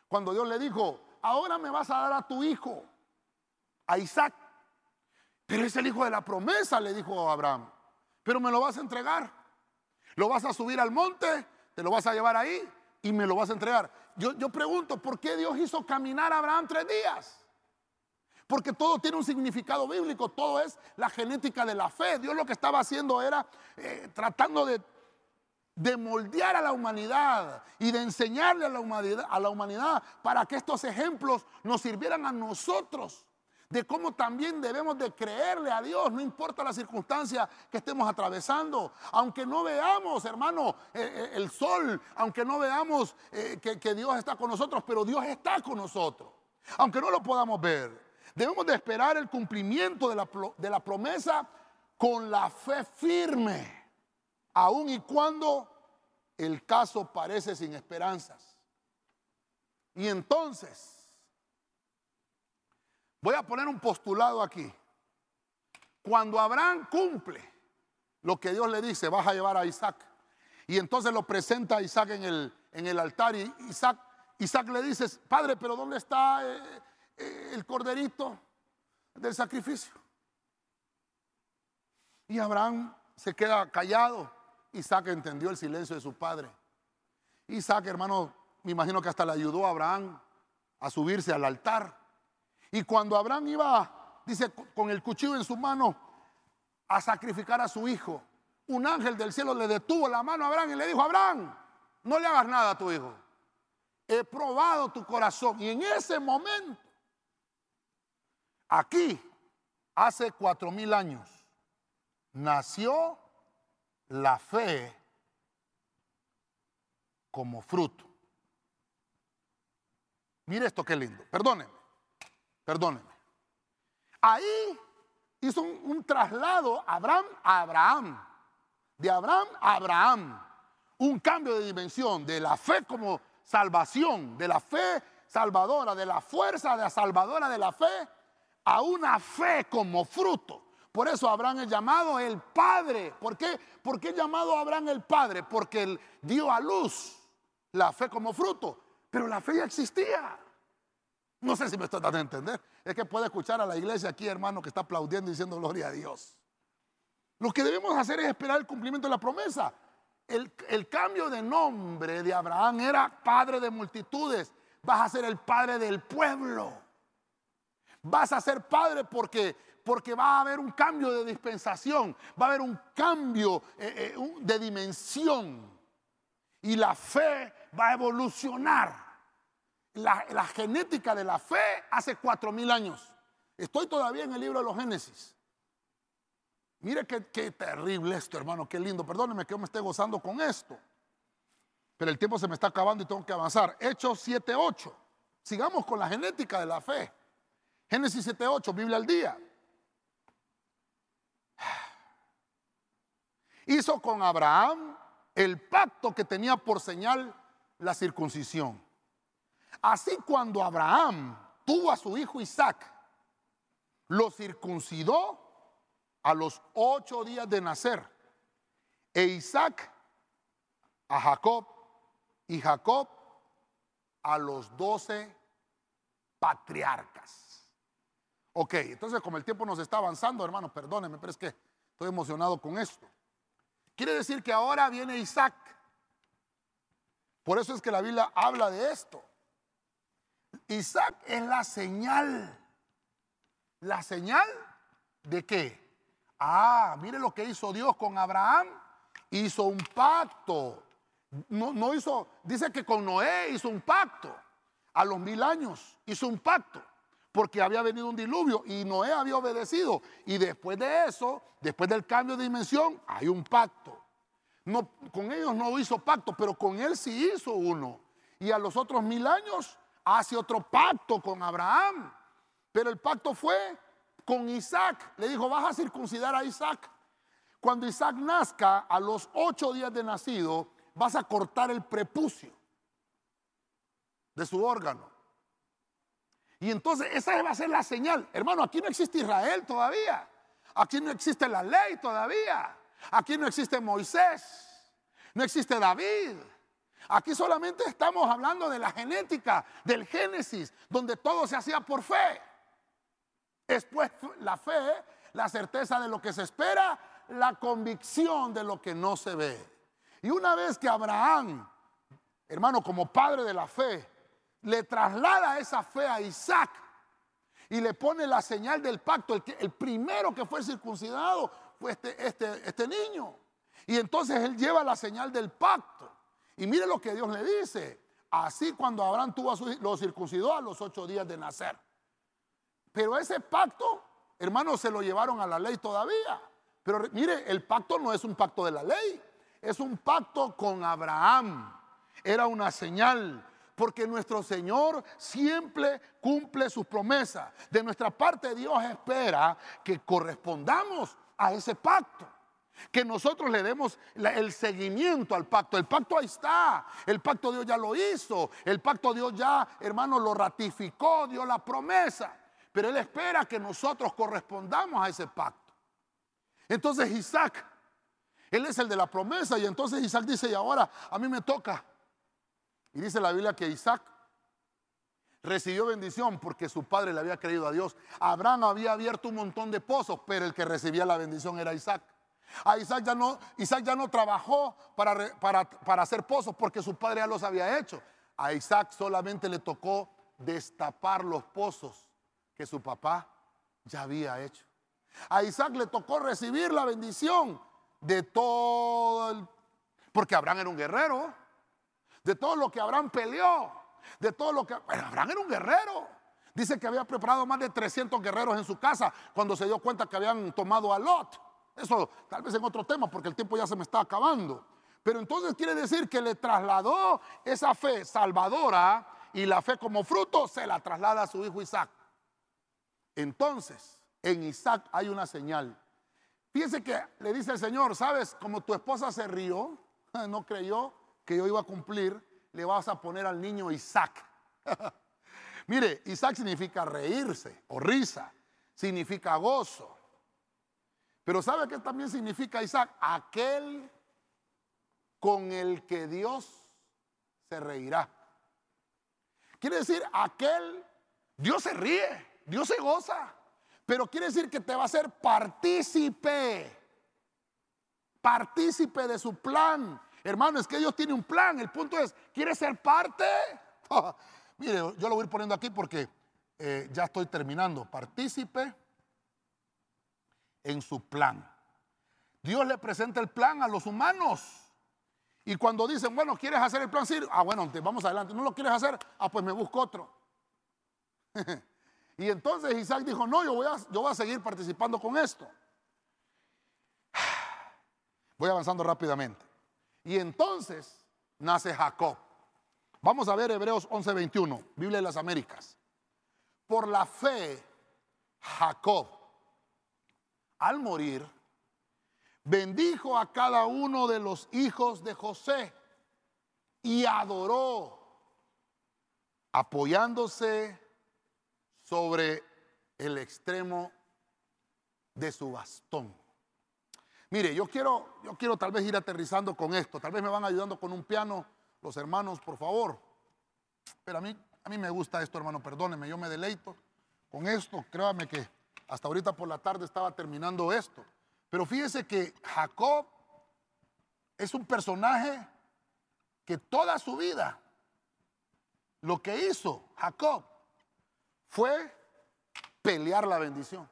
cuando Dios le dijo, ahora me vas a dar a tu hijo, a Isaac. Pero es el hijo de la promesa, le dijo Abraham pero me lo vas a entregar. Lo vas a subir al monte, te lo vas a llevar ahí y me lo vas a entregar. Yo, yo pregunto, ¿por qué Dios hizo caminar a Abraham tres días? Porque todo tiene un significado bíblico, todo es la genética de la fe. Dios lo que estaba haciendo era eh, tratando de de moldear a la humanidad y de enseñarle a la humanidad, a la humanidad para que estos ejemplos nos sirvieran a nosotros de cómo también debemos de creerle a Dios, no importa la circunstancia que estemos atravesando, aunque no veamos, hermano, eh, eh, el sol, aunque no veamos eh, que, Dios está con nosotros, pero Dios está con nosotros, aunque no lo podamos ver. Debemos de esperar el cumplimiento de la, de la promesa con la fe firme, aun y cuando el caso parece sin esperanzas. Y entonces, Voy a poner un postulado aquí. Cuando Abraham cumple lo que Dios le dice, vas a llevar a Isaac. Y entonces lo presenta a Isaac en el, en el altar y Isaac, Isaac le dice, padre, pero ¿dónde está eh, eh, el corderito del sacrificio? Y Abraham se queda callado. Isaac entendió el silencio de su padre. Isaac, hermano, me imagino que hasta le ayudó a Abraham a subirse al altar. Y cuando Abraham iba, dice, con el cuchillo en su mano a sacrificar a su hijo, un ángel del cielo le detuvo la mano a Abraham y le dijo, Abraham, no le hagas nada a tu hijo. He probado tu corazón. Y en ese momento, aquí, hace cuatro mil años, nació la fe como fruto. Mire esto qué lindo. Perdónenme. Perdónenme. Ahí hizo un, traslado Abraham a Abraham. De Abraham a Abraham. Un cambio de dimensión de la fe como salvación, de la fe salvadora, de la fuerza de la salvadora de la fe, a una fe como fruto. Por eso Abraham es llamado el Padre. ¿Por qué? ¿Por qué llamado Abraham el Padre? Porque él dio a luz la fe como fruto. Pero la fe ya existía. No sé si me estoy dando a entender. Es que puede escuchar a la iglesia aquí, hermano, que está aplaudiendo y diciendo gloria a Dios. Lo que debemos hacer es esperar el cumplimiento de la promesa. El, cambio de nombre de Abraham era padre de multitudes. Vas a ser el padre del pueblo. Vas a ser padre porque, porque va a haber un cambio de dispensación. Va a haber un cambio eh, eh, de dimensión. Y la fe va a evolucionar la, genética de la fe hace cuatro mil años. Estoy todavía en el libro de los Génesis. Mire qué, terrible esto, hermano, qué lindo. Perdóneme que yo me esté gozando con esto. Pero el tiempo se me está acabando y tengo que avanzar. Hechos 7.8. Sigamos con la genética de la fe. Génesis 7.8, Biblia al día. Hizo con Abraham el pacto que tenía por señal la circuncisión. Así cuando Abraham tuvo a su hijo Isaac, lo circuncidó a los ocho días de nacer. E Isaac a Jacob y Jacob a los doce patriarcas. Ok, entonces como el tiempo nos está avanzando, hermano, perdónenme, pero es que estoy emocionado con esto. Quiere decir que ahora viene Isaac. Por eso es que la Biblia habla de esto. Isaac es la señal. ¿La señal de qué? Ah, mire lo que hizo Dios con Abraham. Hizo un pacto. No, no hizo, dice que con Noé hizo un pacto. A los mil años hizo un pacto. Porque había venido un diluvio y Noé había obedecido. Y después de eso, después del cambio de dimensión, hay un pacto. No, con ellos no hizo pacto, pero con él sí hizo uno. Y a los otros mil años hace otro pacto con Abraham. Pero el pacto fue con Isaac. Le dijo, vas a circuncidar a Isaac. Cuando Isaac nazca, a los ocho días de nacido, vas a cortar el prepucio de su órgano. Y entonces esa va a ser la señal. Hermano, aquí no existe Israel todavía. Aquí no existe la ley todavía. Aquí no existe Moisés. No existe David. Aquí solamente estamos hablando de la genética, del Génesis, donde todo se hacía por fe. Después la fe, la certeza de lo que se espera, la convicción de lo que no se ve. Y una vez que Abraham, hermano, como padre de la fe, le traslada esa fe a Isaac y le pone la señal del pacto, el, el primero que fue circuncidado fue este, este, este niño. Y entonces él lleva la señal del pacto. Y mire lo que Dios le dice. Así cuando Abraham tuvo a su, lo circuncidó a los ocho días de nacer. Pero ese pacto, hermanos, se lo llevaron a la ley todavía. Pero mire, el pacto no es un pacto de la ley, es un pacto con Abraham. Era una señal, porque nuestro Señor siempre cumple sus promesas. De nuestra parte Dios espera que correspondamos a ese pacto que nosotros le demos el seguimiento al pacto. El pacto ahí está, el pacto Dios ya lo hizo, el pacto Dios ya, hermano, lo ratificó, dio la promesa, pero Él espera que nosotros correspondamos a ese pacto. Entonces Isaac, Él es el de la promesa y entonces Isaac dice, y ahora a mí me toca. Y dice la Biblia que Isaac recibió bendición porque su padre le había creído a Dios. Abraham había abierto un montón de pozos, pero el que recibía la bendición era Isaac. A Isaac ya no, Isaac ya no trabajó para, para, hacer pozos porque su padre ya los había hecho. A Isaac solamente le tocó destapar los pozos que su papá ya había hecho. A Isaac le tocó recibir la bendición de todo el... Porque Abraham era un guerrero. De todo lo que Abraham peleó. De todo lo que... Abraham era un guerrero. Dice que había preparado más de 300 guerreros en su casa cuando se dio cuenta que habían tomado a Lot. Eso tal vez en otro tema porque el tiempo ya se me está acabando. Pero entonces quiere decir que le trasladó esa fe salvadora y la fe como fruto se la traslada a su hijo Isaac. Entonces, en Isaac hay una señal. Fíjense que le dice el Señor, ¿sabes? Como tu esposa se rió, no creyó que yo iba a cumplir, le vas a poner al niño Isaac. Mire, Isaac significa reírse o risa, significa gozo. Pero ¿sabe qué también significa Isaac? Aquel con el que Dios se reirá. Quiere decir, aquel, Dios se ríe, Dios se goza, pero quiere decir que te va a ser partícipe, partícipe de su plan. Hermano, es que Dios tiene un plan. El punto es, ¿quiere ser parte? mire, yo lo voy a ir poniendo aquí porque eh, ya estoy terminando. Partícipe en su plan. Dios le presenta el plan a los humanos. Y cuando dicen, bueno, ¿quieres hacer el plan? Sí, ah, bueno, vamos adelante. ¿No lo quieres hacer? Ah, pues me busco otro. y entonces Isaac dijo, no, yo voy, a, yo voy a seguir participando con esto. Voy avanzando rápidamente. Y entonces nace Jacob. Vamos a ver Hebreos 11:21, Biblia de las Américas. Por la fe, Jacob al morir, bendijo a cada uno de los hijos de José y adoró, apoyándose sobre el extremo de su bastón. Mire, yo quiero, yo quiero tal vez ir aterrizando con esto. Tal vez me van ayudando con un piano los hermanos, por favor. Pero a mí, a mí me gusta esto, hermano, perdóneme, yo me deleito con esto. Créame que hasta ahorita por la tarde estaba terminando esto. Pero fíjese que Jacob es un personaje que toda su vida lo que hizo Jacob fue pelear la bendición.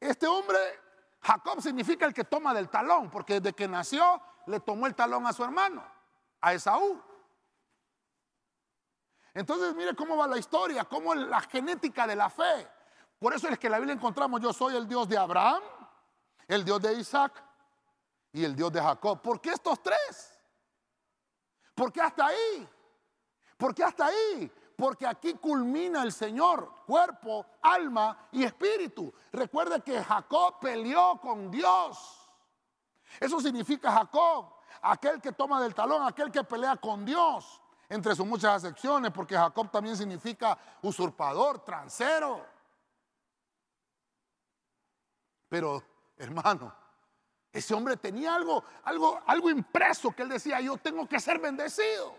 Este hombre, Jacob significa el que toma del talón, porque desde que nació le tomó el talón a su hermano, a Esaú. Entonces mire cómo va la historia, cómo la genética de la fe. Por eso es que en la Biblia encontramos, yo soy el Dios de Abraham, el Dios de Isaac y el Dios de Jacob. ¿Por qué estos tres? ¿Por qué hasta ahí? ¿Por qué hasta ahí? Porque aquí culmina el Señor, cuerpo, alma y espíritu. Recuerde que Jacob peleó con Dios. Eso significa Jacob, aquel que toma del talón, aquel que pelea con Dios, entre sus muchas acepciones, porque Jacob también significa usurpador, transero. Pero, hermano, ese hombre tenía algo, algo, algo impreso que él decía, yo tengo que ser bendecido.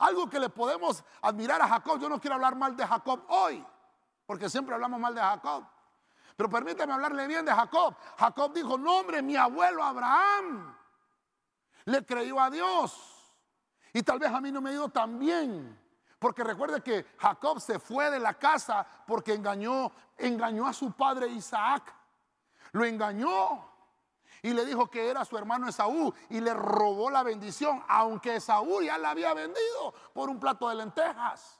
Algo que le podemos admirar a Jacob. Yo no quiero hablar mal de Jacob hoy, porque siempre hablamos mal de Jacob. Pero permítame hablarle bien de Jacob. Jacob dijo, no hombre, mi abuelo Abraham le creyó a Dios. Y tal vez a mí no me ha ido tan bien. Porque recuerde que Jacob se fue de la casa porque engañó, engañó a su padre Isaac. Lo engañó. Y le dijo que era su hermano Esaú y le robó la bendición, aunque Esaú ya la había vendido por un plato de lentejas.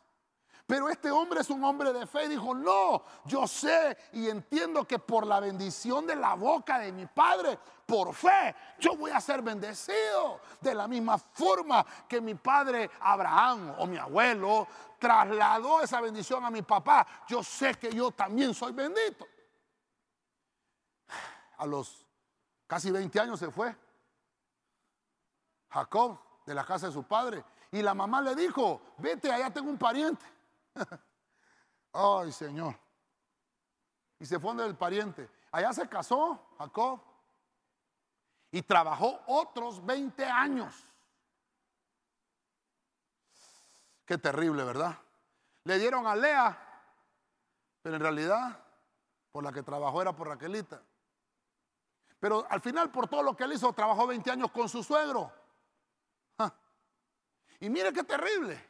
Pero este hombre es un hombre de fe y dijo, no, yo sé y entiendo que por la bendición de la boca de mi padre, por fe, yo voy a ser bendecido. De la misma forma que mi padre Abraham o mi abuelo trasladó esa bendición a mi papá, yo sé que yo también soy bendito. A los casi 20 años se fue Jacob de la casa de su padre y la mamá le dijo, vete, allá tengo un pariente. Ay, Señor. Y se fue donde el pariente. Allá se casó Jacob. Y trabajó otros 20 años. Qué terrible, ¿verdad? Le dieron a Lea, pero en realidad por la que trabajó era por Raquelita. Pero al final, por todo lo que él hizo, trabajó 20 años con su suegro. Y mire qué terrible.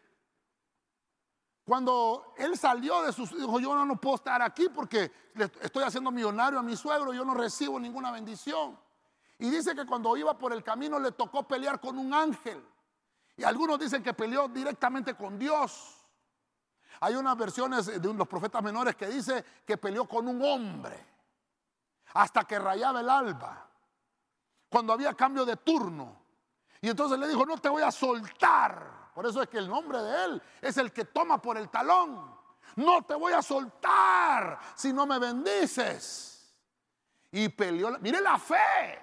Cuando él salió de sus dijo, yo no, puedo estar aquí porque estoy haciendo millonario a mi suegro, yo no recibo ninguna bendición. Y dice que cuando iba por el camino le tocó pelear con un ángel. Y algunos dicen que peleó directamente con Dios. Hay unas versiones de los profetas menores que dice que peleó con un hombre hasta que rayaba el alba. Cuando había cambio de turno. Y entonces le dijo, no te voy a soltar por eso es que el nombre de Él es el que toma por el talón. No te voy a soltar si no me bendices. Y peleó. Mire la fe.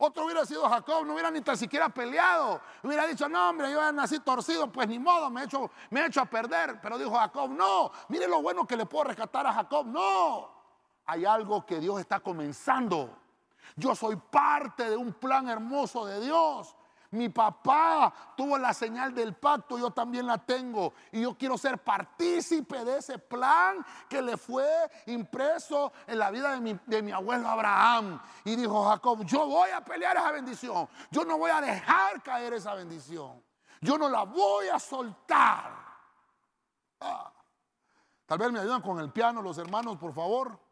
Otro hubiera sido Jacob, no hubiera ni tan siquiera peleado. Hubiera dicho, no, hombre, yo nací torcido, pues ni modo, me he, hecho, me he hecho a perder. Pero dijo Jacob, no, mire lo bueno que le puedo rescatar a Jacob. No, hay algo que Dios está comenzando. Yo soy parte de un plan hermoso de Dios. Mi papá tuvo la señal del pacto, yo también la tengo. Y yo quiero ser partícipe de ese plan que le fue impreso en la vida de mi, abuelo Abraham. Y dijo Jacob, yo voy a pelear esa bendición. Yo no voy a dejar caer esa bendición. Yo no la voy a soltar. Ah. Tal vez me ayudan con el piano los hermanos, por favor.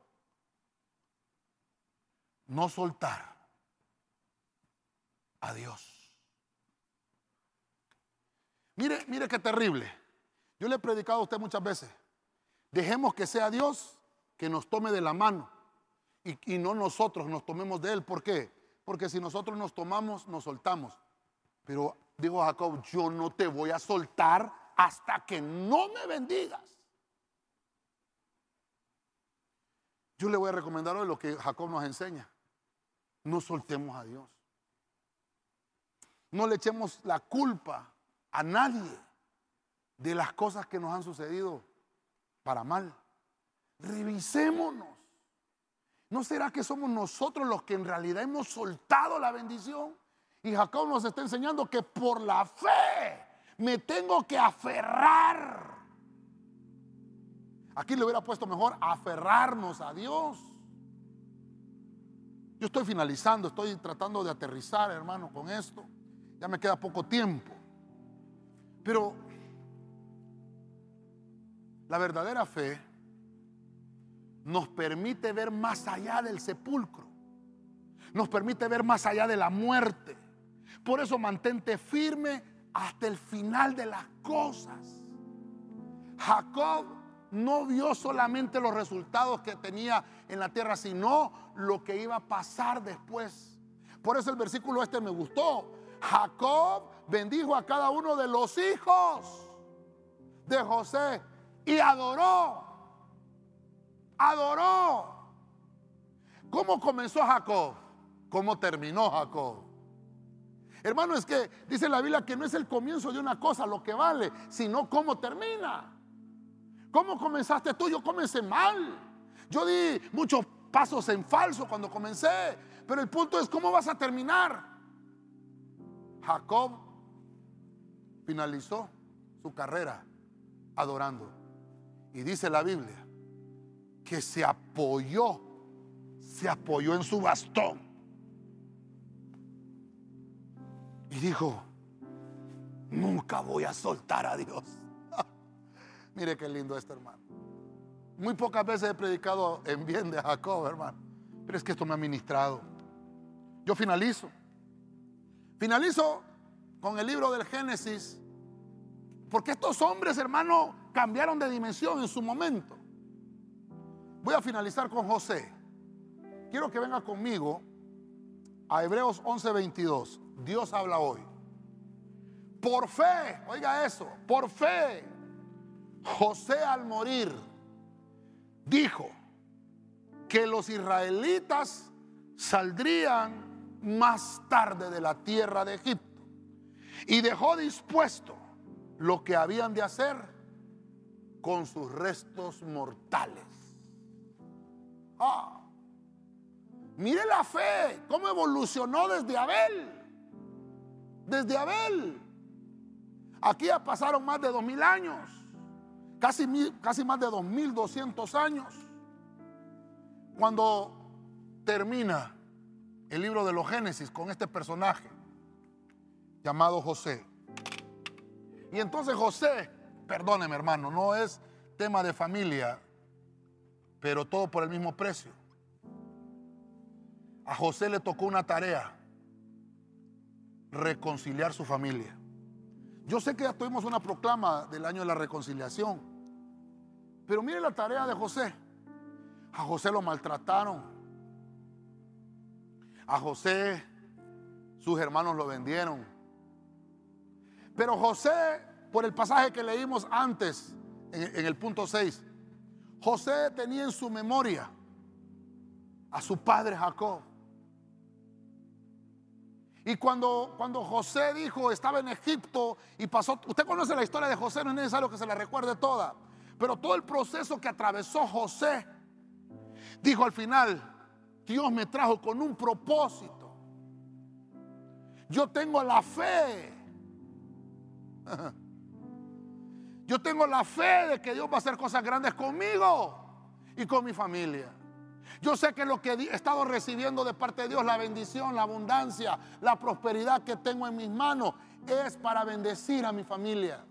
No soltar a Dios. Mire, mire qué terrible. Yo le he predicado a usted muchas veces. Dejemos que sea Dios que nos tome de la mano y, y no nosotros nos tomemos de Él. ¿Por qué? Porque si nosotros nos tomamos, nos soltamos. Pero dijo Jacob, yo no te voy a soltar hasta que no me bendigas. Yo le voy a recomendar hoy lo que Jacob nos enseña. No soltemos a Dios. No le echemos la culpa a nadie de las cosas que nos han sucedido para mal. Revisémonos. ¿No será que somos nosotros los que en realidad hemos soltado la bendición? Y Jacob nos está enseñando que por la fe me tengo que aferrar. Aquí le hubiera puesto mejor aferrarnos a Dios. Yo estoy finalizando, estoy tratando de aterrizar, hermano, con esto. Ya me queda poco tiempo. Pero la verdadera fe nos permite ver más allá del sepulcro. Nos permite ver más allá de la muerte. Por eso mantente firme hasta el final de las cosas. Jacob no vio solamente los resultados que tenía en la tierra, sino lo que iba a pasar después. Por eso el versículo este me gustó. Jacob bendijo a cada uno de los hijos de José y adoró. Adoró. ¿Cómo comenzó Jacob? ¿Cómo terminó Jacob? Hermano, es que dice la Biblia que no es el comienzo de una cosa lo que vale, sino cómo termina. ¿Cómo comenzaste tú? Yo comencé mal. Yo di muchos pasos en falso cuando comencé. Pero el punto es cómo vas a terminar. Jacob finalizó su carrera adorando. Y dice la Biblia que se apoyó, se apoyó en su bastón. Y dijo, nunca voy a soltar a Dios. Mire qué lindo este hermano. Muy pocas veces he predicado en bien de Jacob, hermano. Pero es que esto me ha ministrado. Yo finalizo. Finalizo con el libro del Génesis, porque estos hombres, hermano, cambiaron de dimensión en su momento. Voy a finalizar con José. Quiero que venga conmigo a Hebreos 11:22. Dios habla hoy. Por fe, oiga eso, por fe, José al morir dijo que los israelitas saldrían más tarde de la tierra de Egipto y dejó dispuesto lo que habían de hacer con sus restos mortales. Ah, mire la fe, cómo evolucionó desde Abel. Desde Abel. Aquí ya pasaron más de dos mil años, casi, casi más de dos mil doscientos años. Cuando termina el libro de los Génesis con este personaje llamado José. Y entonces José, perdóneme hermano, no es tema de familia, pero todo por el mismo precio. A José le tocó una tarea, reconciliar su familia. Yo sé que ya tuvimos una proclama del año de la reconciliación, pero mire la tarea de José. A José lo maltrataron. A José sus hermanos lo vendieron. Pero José, por el pasaje que leímos antes, en, el punto 6, José tenía en su memoria a su padre Jacob. Y cuando, cuando José dijo, estaba en Egipto y pasó, usted conoce la historia de José, no es necesario que se la recuerde toda, pero todo el proceso que atravesó José, dijo al final, Dios me trajo con un propósito. Yo tengo la fe. Yo tengo la fe de que Dios va a hacer cosas grandes conmigo y con mi familia. Yo sé que lo que he estado recibiendo de parte de Dios, la bendición, la abundancia, la prosperidad que tengo en mis manos, es para bendecir a mi familia.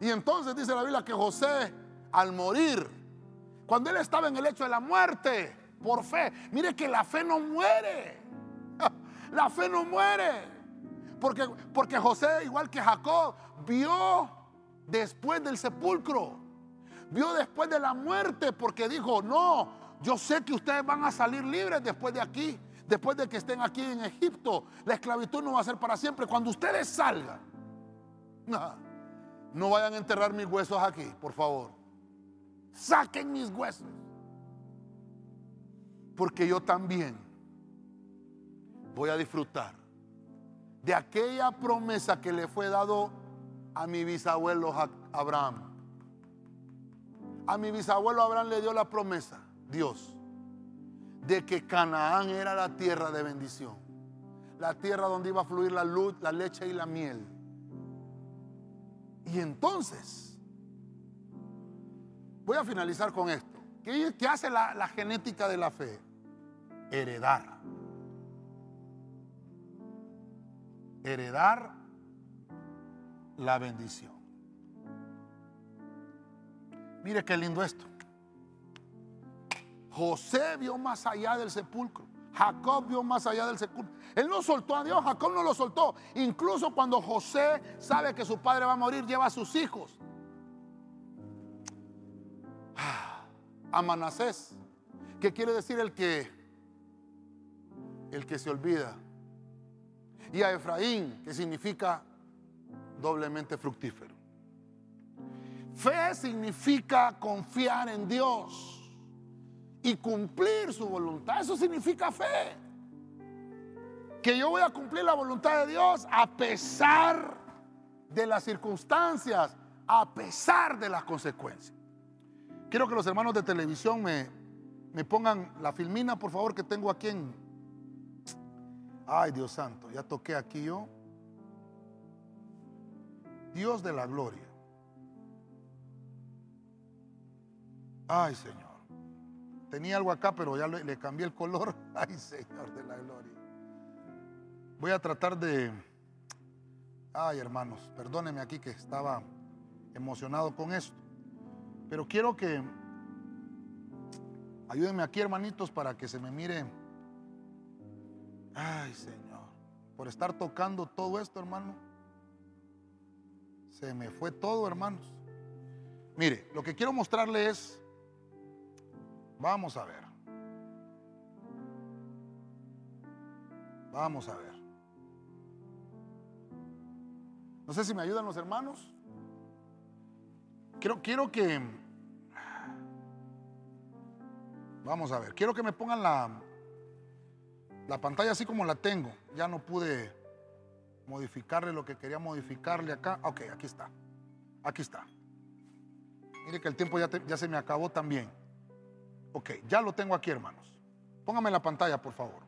Y entonces dice la Biblia que José, al morir, cuando él estaba en el hecho de la muerte, por fe, mire que la fe no muere. La fe no muere. Porque, porque José, igual que Jacob, vio después del sepulcro vio después de la muerte porque dijo, no, yo sé que ustedes van a salir libres después de aquí, después de que estén aquí en Egipto. La esclavitud no va a ser para siempre. Cuando ustedes salgan, no, no vayan a enterrar mis huesos aquí, por favor. Saquen mis huesos. Porque yo también voy a disfrutar de aquella promesa que le fue dado a mi bisabuelo Abraham. A mi bisabuelo Abraham le dio la promesa, Dios, de que Canaán era la tierra de bendición. La tierra donde iba a fluir la luz, la leche y la miel. Y entonces, voy a finalizar con esto. ¿Qué, hace la, genética de la fe? Heredar. Heredar la bendición. Mire qué lindo esto. José vio más allá del sepulcro. Jacob vio más allá del sepulcro. Él no soltó a Dios, Jacob no lo soltó. Incluso cuando José sabe que su padre va a morir, lleva a sus hijos. A Manasés, que quiere decir el que el que se olvida. Y a Efraín, que significa doblemente fructífero. Fe significa confiar en Dios y cumplir su voluntad. Eso significa fe. Que yo voy a cumplir la voluntad de Dios a pesar de las circunstancias, a pesar de las consecuencias. Quiero que los hermanos de televisión me, me pongan la filmina, por favor, que tengo aquí en... Ay, Dios santo, ya toqué aquí yo. Dios de la gloria. Ay, Señor. Tenía algo acá, pero ya le, cambié el color. Ay, Señor de la gloria. Voy a tratar de... Ay, hermanos, perdónenme aquí que estaba emocionado con esto. Pero quiero que... Ayúdenme aquí, hermanitos, para que se me mire Ay, Señor. Por estar tocando todo esto, hermano. Se me fue todo, hermanos. Mire, lo que quiero mostrarle es, vamos a ver. Vamos a ver. No sé si me ayudan los hermanos. Quiero, quiero que... Vamos a ver. Quiero que me pongan la, la pantalla así como la tengo. Ya no pude modificarle lo que quería modificarle acá. Ok, aquí está. Aquí está. Mire que el tiempo ya, ya se me acabó también. Ok, ya lo tengo aquí, hermanos. Póngame la pantalla, por favor.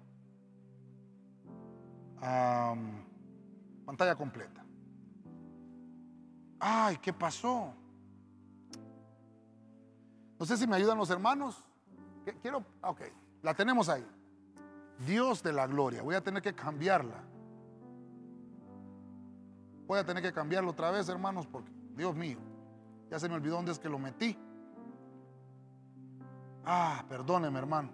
pantalla completa. Ay, ¿qué pasó? No sé si me ayudan los hermanos. Quiero, ok, la tenemos ahí. Dios de la gloria. Voy a tener que cambiarla. Voy a tener que cambiarlo otra vez, hermanos, porque Dios mío, ya se me olvidó dónde es que lo metí. Ah, perdóneme, hermano.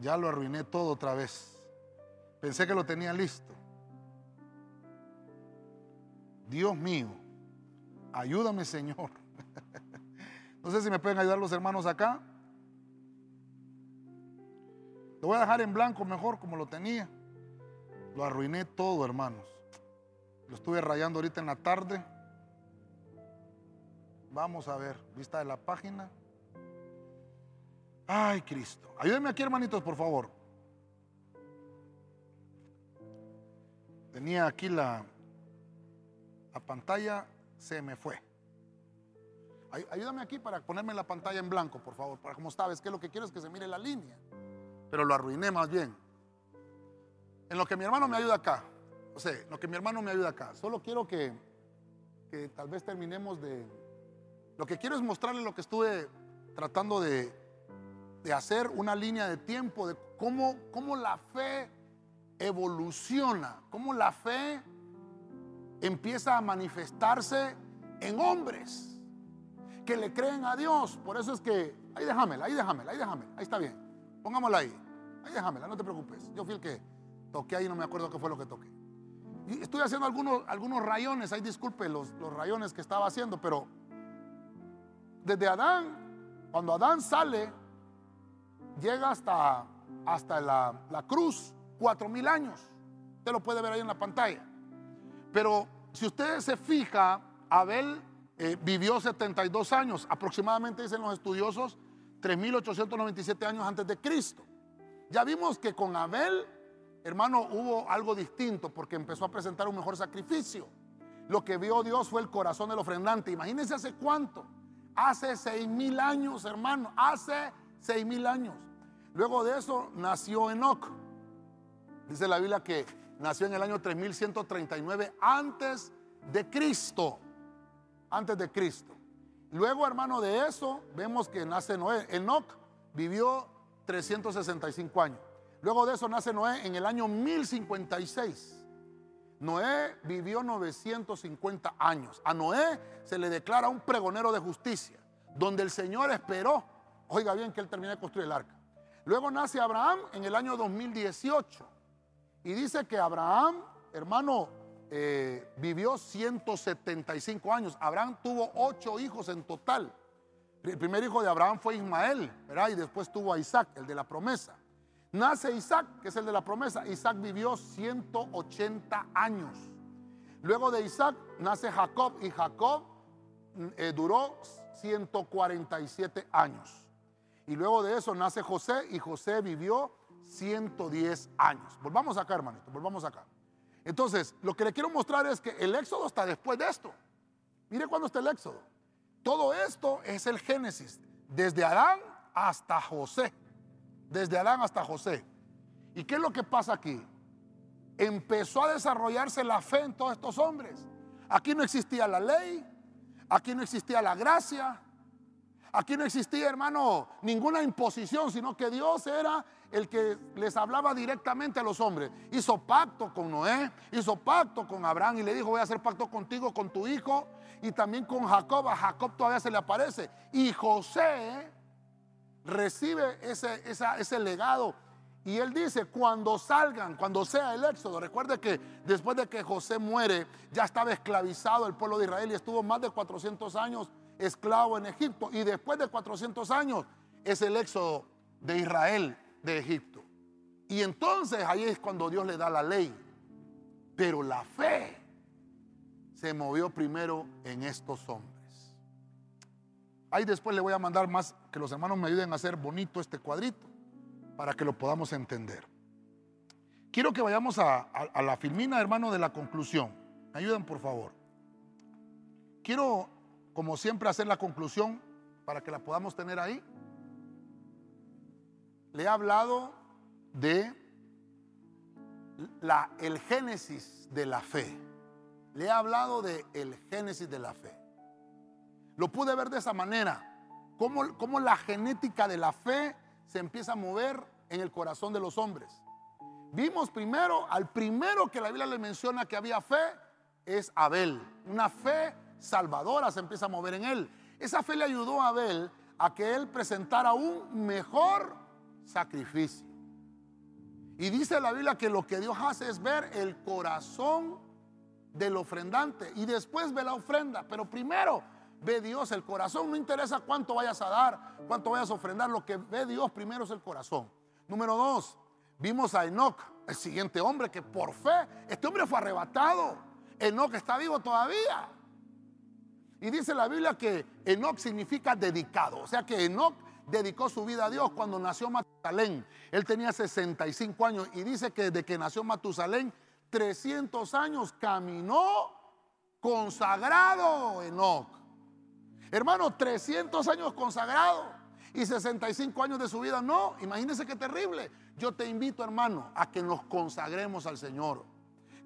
Ya lo arruiné todo otra vez. Pensé que lo tenía listo. Dios mío, ayúdame, Señor. No sé si me pueden ayudar los hermanos acá. Lo voy a dejar en blanco mejor como lo tenía. Lo arruiné todo, hermanos. Lo estuve rayando ahorita en la tarde. Vamos a ver, vista de la página. Ay, Cristo. Ayúdenme aquí, hermanitos, por favor. Tenía aquí la, la pantalla, se me fue. Ayúdame aquí para ponerme la pantalla en blanco, por favor, para como sabes que lo que quiero es que se mire la línea. Pero lo arruiné más bien. En lo que mi hermano me ayuda acá, o sea, lo que mi hermano me ayuda acá, solo quiero que, que tal vez terminemos de... Lo que quiero es mostrarle lo que estuve tratando de, de hacer, una línea de tiempo, de cómo, cómo la fe evoluciona, cómo la fe empieza a manifestarse en hombres que le creen a Dios. Por eso es que, ahí déjamela, ahí déjamela, ahí déjamela, ahí está bien. Pongámosla ahí, ahí déjamela, no te preocupes. Yo fui el que toqué ahí, no me acuerdo qué fue lo que toqué. Y estoy haciendo algunos, algunos rayones, ahí disculpe los, los rayones que estaba haciendo, pero desde Adán, cuando Adán sale, llega hasta, hasta la, la cruz, cuatro mil años. Usted lo puede ver ahí en la pantalla. Pero si usted se fija, Abel eh, vivió 72 años, aproximadamente dicen los estudiosos, 3.897 años antes de Cristo. Ya vimos que con Abel, hermano, hubo algo distinto porque empezó a presentar un mejor sacrificio. Lo que vio Dios fue el corazón del ofrendante. Imagínense hace cuánto. Hace seis mil años, hermano. Hace seis mil años. Luego de eso nació Enoch. Dice la Biblia que nació en el año 3139 antes de Cristo antes de Cristo. Luego, hermano, de eso vemos que nace Noé. Enoch vivió 365 años. Luego de eso nace Noé en el año 1056. Noé vivió 950 años. A Noé se le declara un pregonero de justicia, donde el Señor esperó, oiga bien, que él termine de construir el arca. Luego nace Abraham en el año 2018. Y dice que Abraham, hermano, eh, vivió 175 años. Abraham tuvo ocho hijos en total. El primer hijo de Abraham fue Ismael. Y después tuvo a Isaac, el de la promesa. Nace Isaac, que es el de la promesa. Isaac vivió 180 años. Luego de Isaac nace Jacob y Jacob mm, eh, duró 147 años. Y luego de eso nace José y José vivió 110 años. Volvamos acá, hermanito, volvamos acá. Entonces, lo que le quiero mostrar es que el éxodo está después de esto. Mire cuándo está el éxodo. Todo esto es el Génesis, desde Adán hasta José. Desde Adán hasta José. ¿Y qué es lo que pasa aquí? Empezó a desarrollarse la fe en todos estos hombres. Aquí no existía la ley, aquí no existía la gracia, aquí no existía, hermano, ninguna imposición, sino que Dios era el que les hablaba directamente a los hombres. Hizo pacto con Noé, hizo pacto con Abraham y le dijo, voy a hacer pacto contigo, con tu hijo y también con Jacob. A Jacob todavía se le aparece. Y José recibe ese, ese legado Y él dice, cuando salgan, cuando sea el éxodo, recuerde que después de que José muere, ya estaba esclavizado el pueblo de Israel y estuvo más de 400 años esclavo en Egipto. Y después de 400 años es el éxodo de Israel de Egipto. Y entonces ahí es cuando Dios le da la ley. Pero la fe se movió primero en estos hombres. Ahí después le voy a mandar más que los hermanos me ayuden a hacer bonito este cuadrito para que lo podamos entender. Quiero que vayamos a, la filmina, hermano, de la conclusión. ¿Me ayudan, por favor? Quiero, como siempre, hacer la conclusión para que la podamos tener ahí. Le he hablado de la, el génesis de la fe. Le he hablado de el génesis de la fe. Lo pude ver de esa manera. Cómo, cómo la genética de la fe se empieza a mover en el corazón de los hombres. Vimos primero, al primero que la Biblia le menciona que había fe, es Abel. Una fe salvadora se empieza a mover en él. Esa fe le ayudó a Abel a que él presentara un mejor sacrificio. Y dice la Biblia que lo que Dios hace es ver el corazón del ofrendante y después ve la ofrenda. Pero primero ve Dios el corazón. No interesa cuánto vayas a dar, cuánto vayas a ofrendar. Lo que ve Dios primero es el corazón. Número dos, vimos a Enoch, el siguiente hombre que por fe, este hombre fue arrebatado. Enoch está vivo todavía. Y dice la Biblia que Enoch significa dedicado. O sea que Enoch dedicó su vida a Dios cuando nació Matusalén. Él tenía 65 años y dice que desde que nació Matusalén, 300 años caminó consagrado Enoch. Hermano, 300 años consagrado y 65 años de su vida. No, imagínense qué terrible. Yo te invito, hermano, a que nos consagremos al Señor.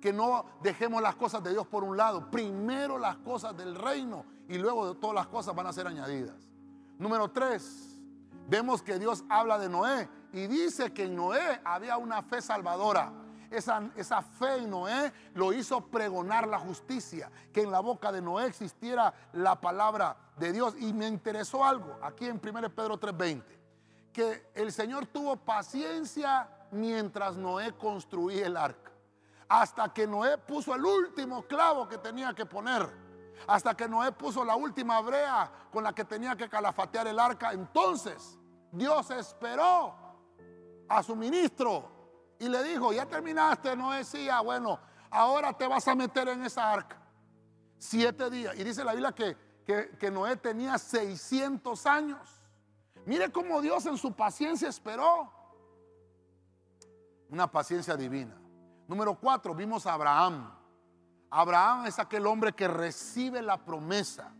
Que no dejemos las cosas de Dios por un lado. Primero las cosas del reino y luego todas las cosas van a ser añadidas. Número tres, vemos que Dios habla de Noé y dice que en Noé había una fe salvadora. Esa, esa, fe en Noé lo hizo pregonar la justicia, que en la boca de Noé existiera la palabra de Dios. Y me interesó algo aquí en 1 Pedro 3:20, que el Señor tuvo paciencia mientras Noé construía el arca. Hasta que Noé puso el último clavo que tenía que poner. Hasta que Noé puso la última brea con la que tenía que calafatear el arca. Entonces Dios esperó a su ministro y le dijo, ya terminaste, no decía, bueno, ahora te vas a meter en esa arca. Siete días. Y dice la Biblia que, que, Noé tenía 600 años. Mire cómo Dios en su paciencia esperó. Una paciencia divina. Número cuatro, vimos a Abraham. Abraham es aquel hombre que recibe la promesa.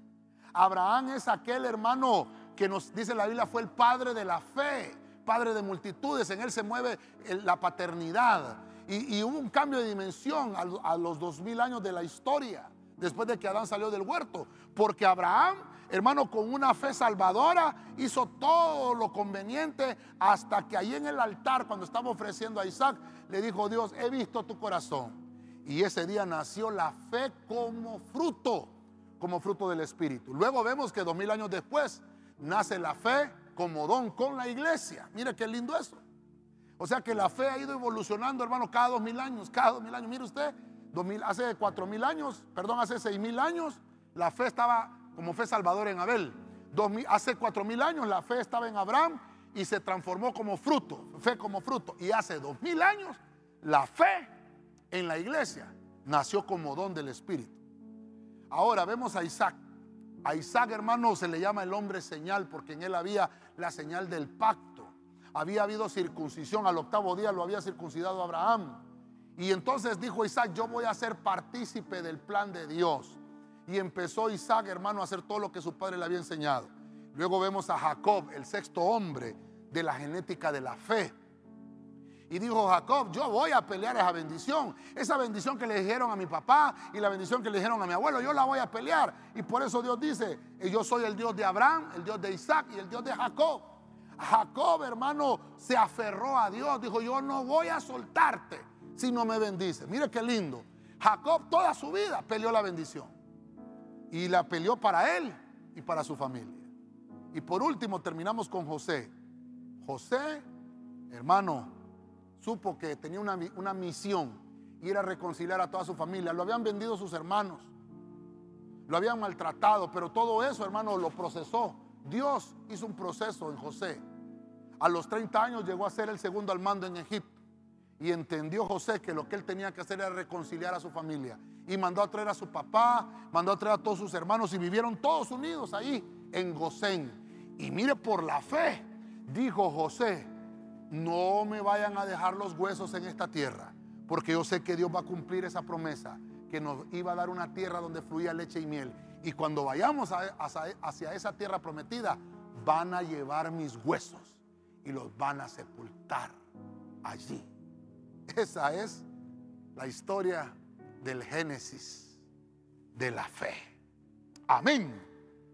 Abraham es aquel hermano que nos dice la Biblia fue el padre de la fe padre de multitudes, en él se mueve la paternidad. Y, hubo un cambio de dimensión a, los dos mil años de la historia, después de que Adán salió del huerto. Porque Abraham, hermano, con una fe salvadora, hizo todo lo conveniente hasta que ahí en el altar, cuando estaba ofreciendo a Isaac, le dijo Dios, he visto tu corazón. Y ese día nació la fe como fruto, como fruto del Espíritu. Luego vemos que dos mil años después nace la fe como don con la iglesia. Mire qué lindo eso. O sea que la fe ha ido evolucionando, hermano, cada dos mil años, cada dos mil años. Mire usted, hace cuatro mil años, perdón, hace seis mil años, la fe estaba como fe salvadora en Abel. hace cuatro mil años la fe estaba en Abraham y se transformó como fruto, fe como fruto. Y hace dos mil años la fe en la iglesia nació como don del Espíritu. Ahora vemos a Isaac. A Isaac, hermano, se le llama el hombre señal porque en él había la señal del pacto. Había habido circuncisión, al octavo día lo había circuncidado Abraham. Y entonces dijo Isaac, yo voy a ser partícipe del plan de Dios. Y empezó Isaac, hermano, a hacer todo lo que su padre le había enseñado. Luego vemos a Jacob, el sexto hombre de la genética de la fe. Y dijo Jacob, yo voy a pelear esa bendición. Esa bendición que le dijeron a mi papá y la bendición que le dijeron a mi abuelo, yo la voy a pelear. Y por eso Dios dice, yo soy el Dios de Abraham, el Dios de Isaac y el Dios de Jacob. Jacob, hermano, se aferró a Dios. Dijo, yo no voy a soltarte si no me bendice. Mire qué lindo. Jacob toda su vida peleó la bendición. Y la peleó para él y para su familia. Y por último terminamos con José. José, hermano, supo que tenía una, una misión, ir a reconciliar a toda su familia. Lo habían vendido sus hermanos, lo habían maltratado, pero todo eso, hermano, lo procesó. Dios hizo un proceso en José. A los 30 años llegó a ser el segundo al mando en Egipto. Y entendió José que lo que él tenía que hacer era reconciliar a su familia. Y mandó a traer a su papá, mandó a traer a todos sus hermanos y vivieron todos unidos ahí en Gosén. Y mire, por la fe, dijo José, no me vayan a dejar los huesos en esta tierra, porque yo sé que Dios va a cumplir esa promesa, que nos iba a dar una tierra donde fluía leche y miel. Y cuando vayamos hacia esa tierra prometida, van a llevar mis huesos y los van a sepultar allí. Esa es la historia del Génesis de la fe. Amén.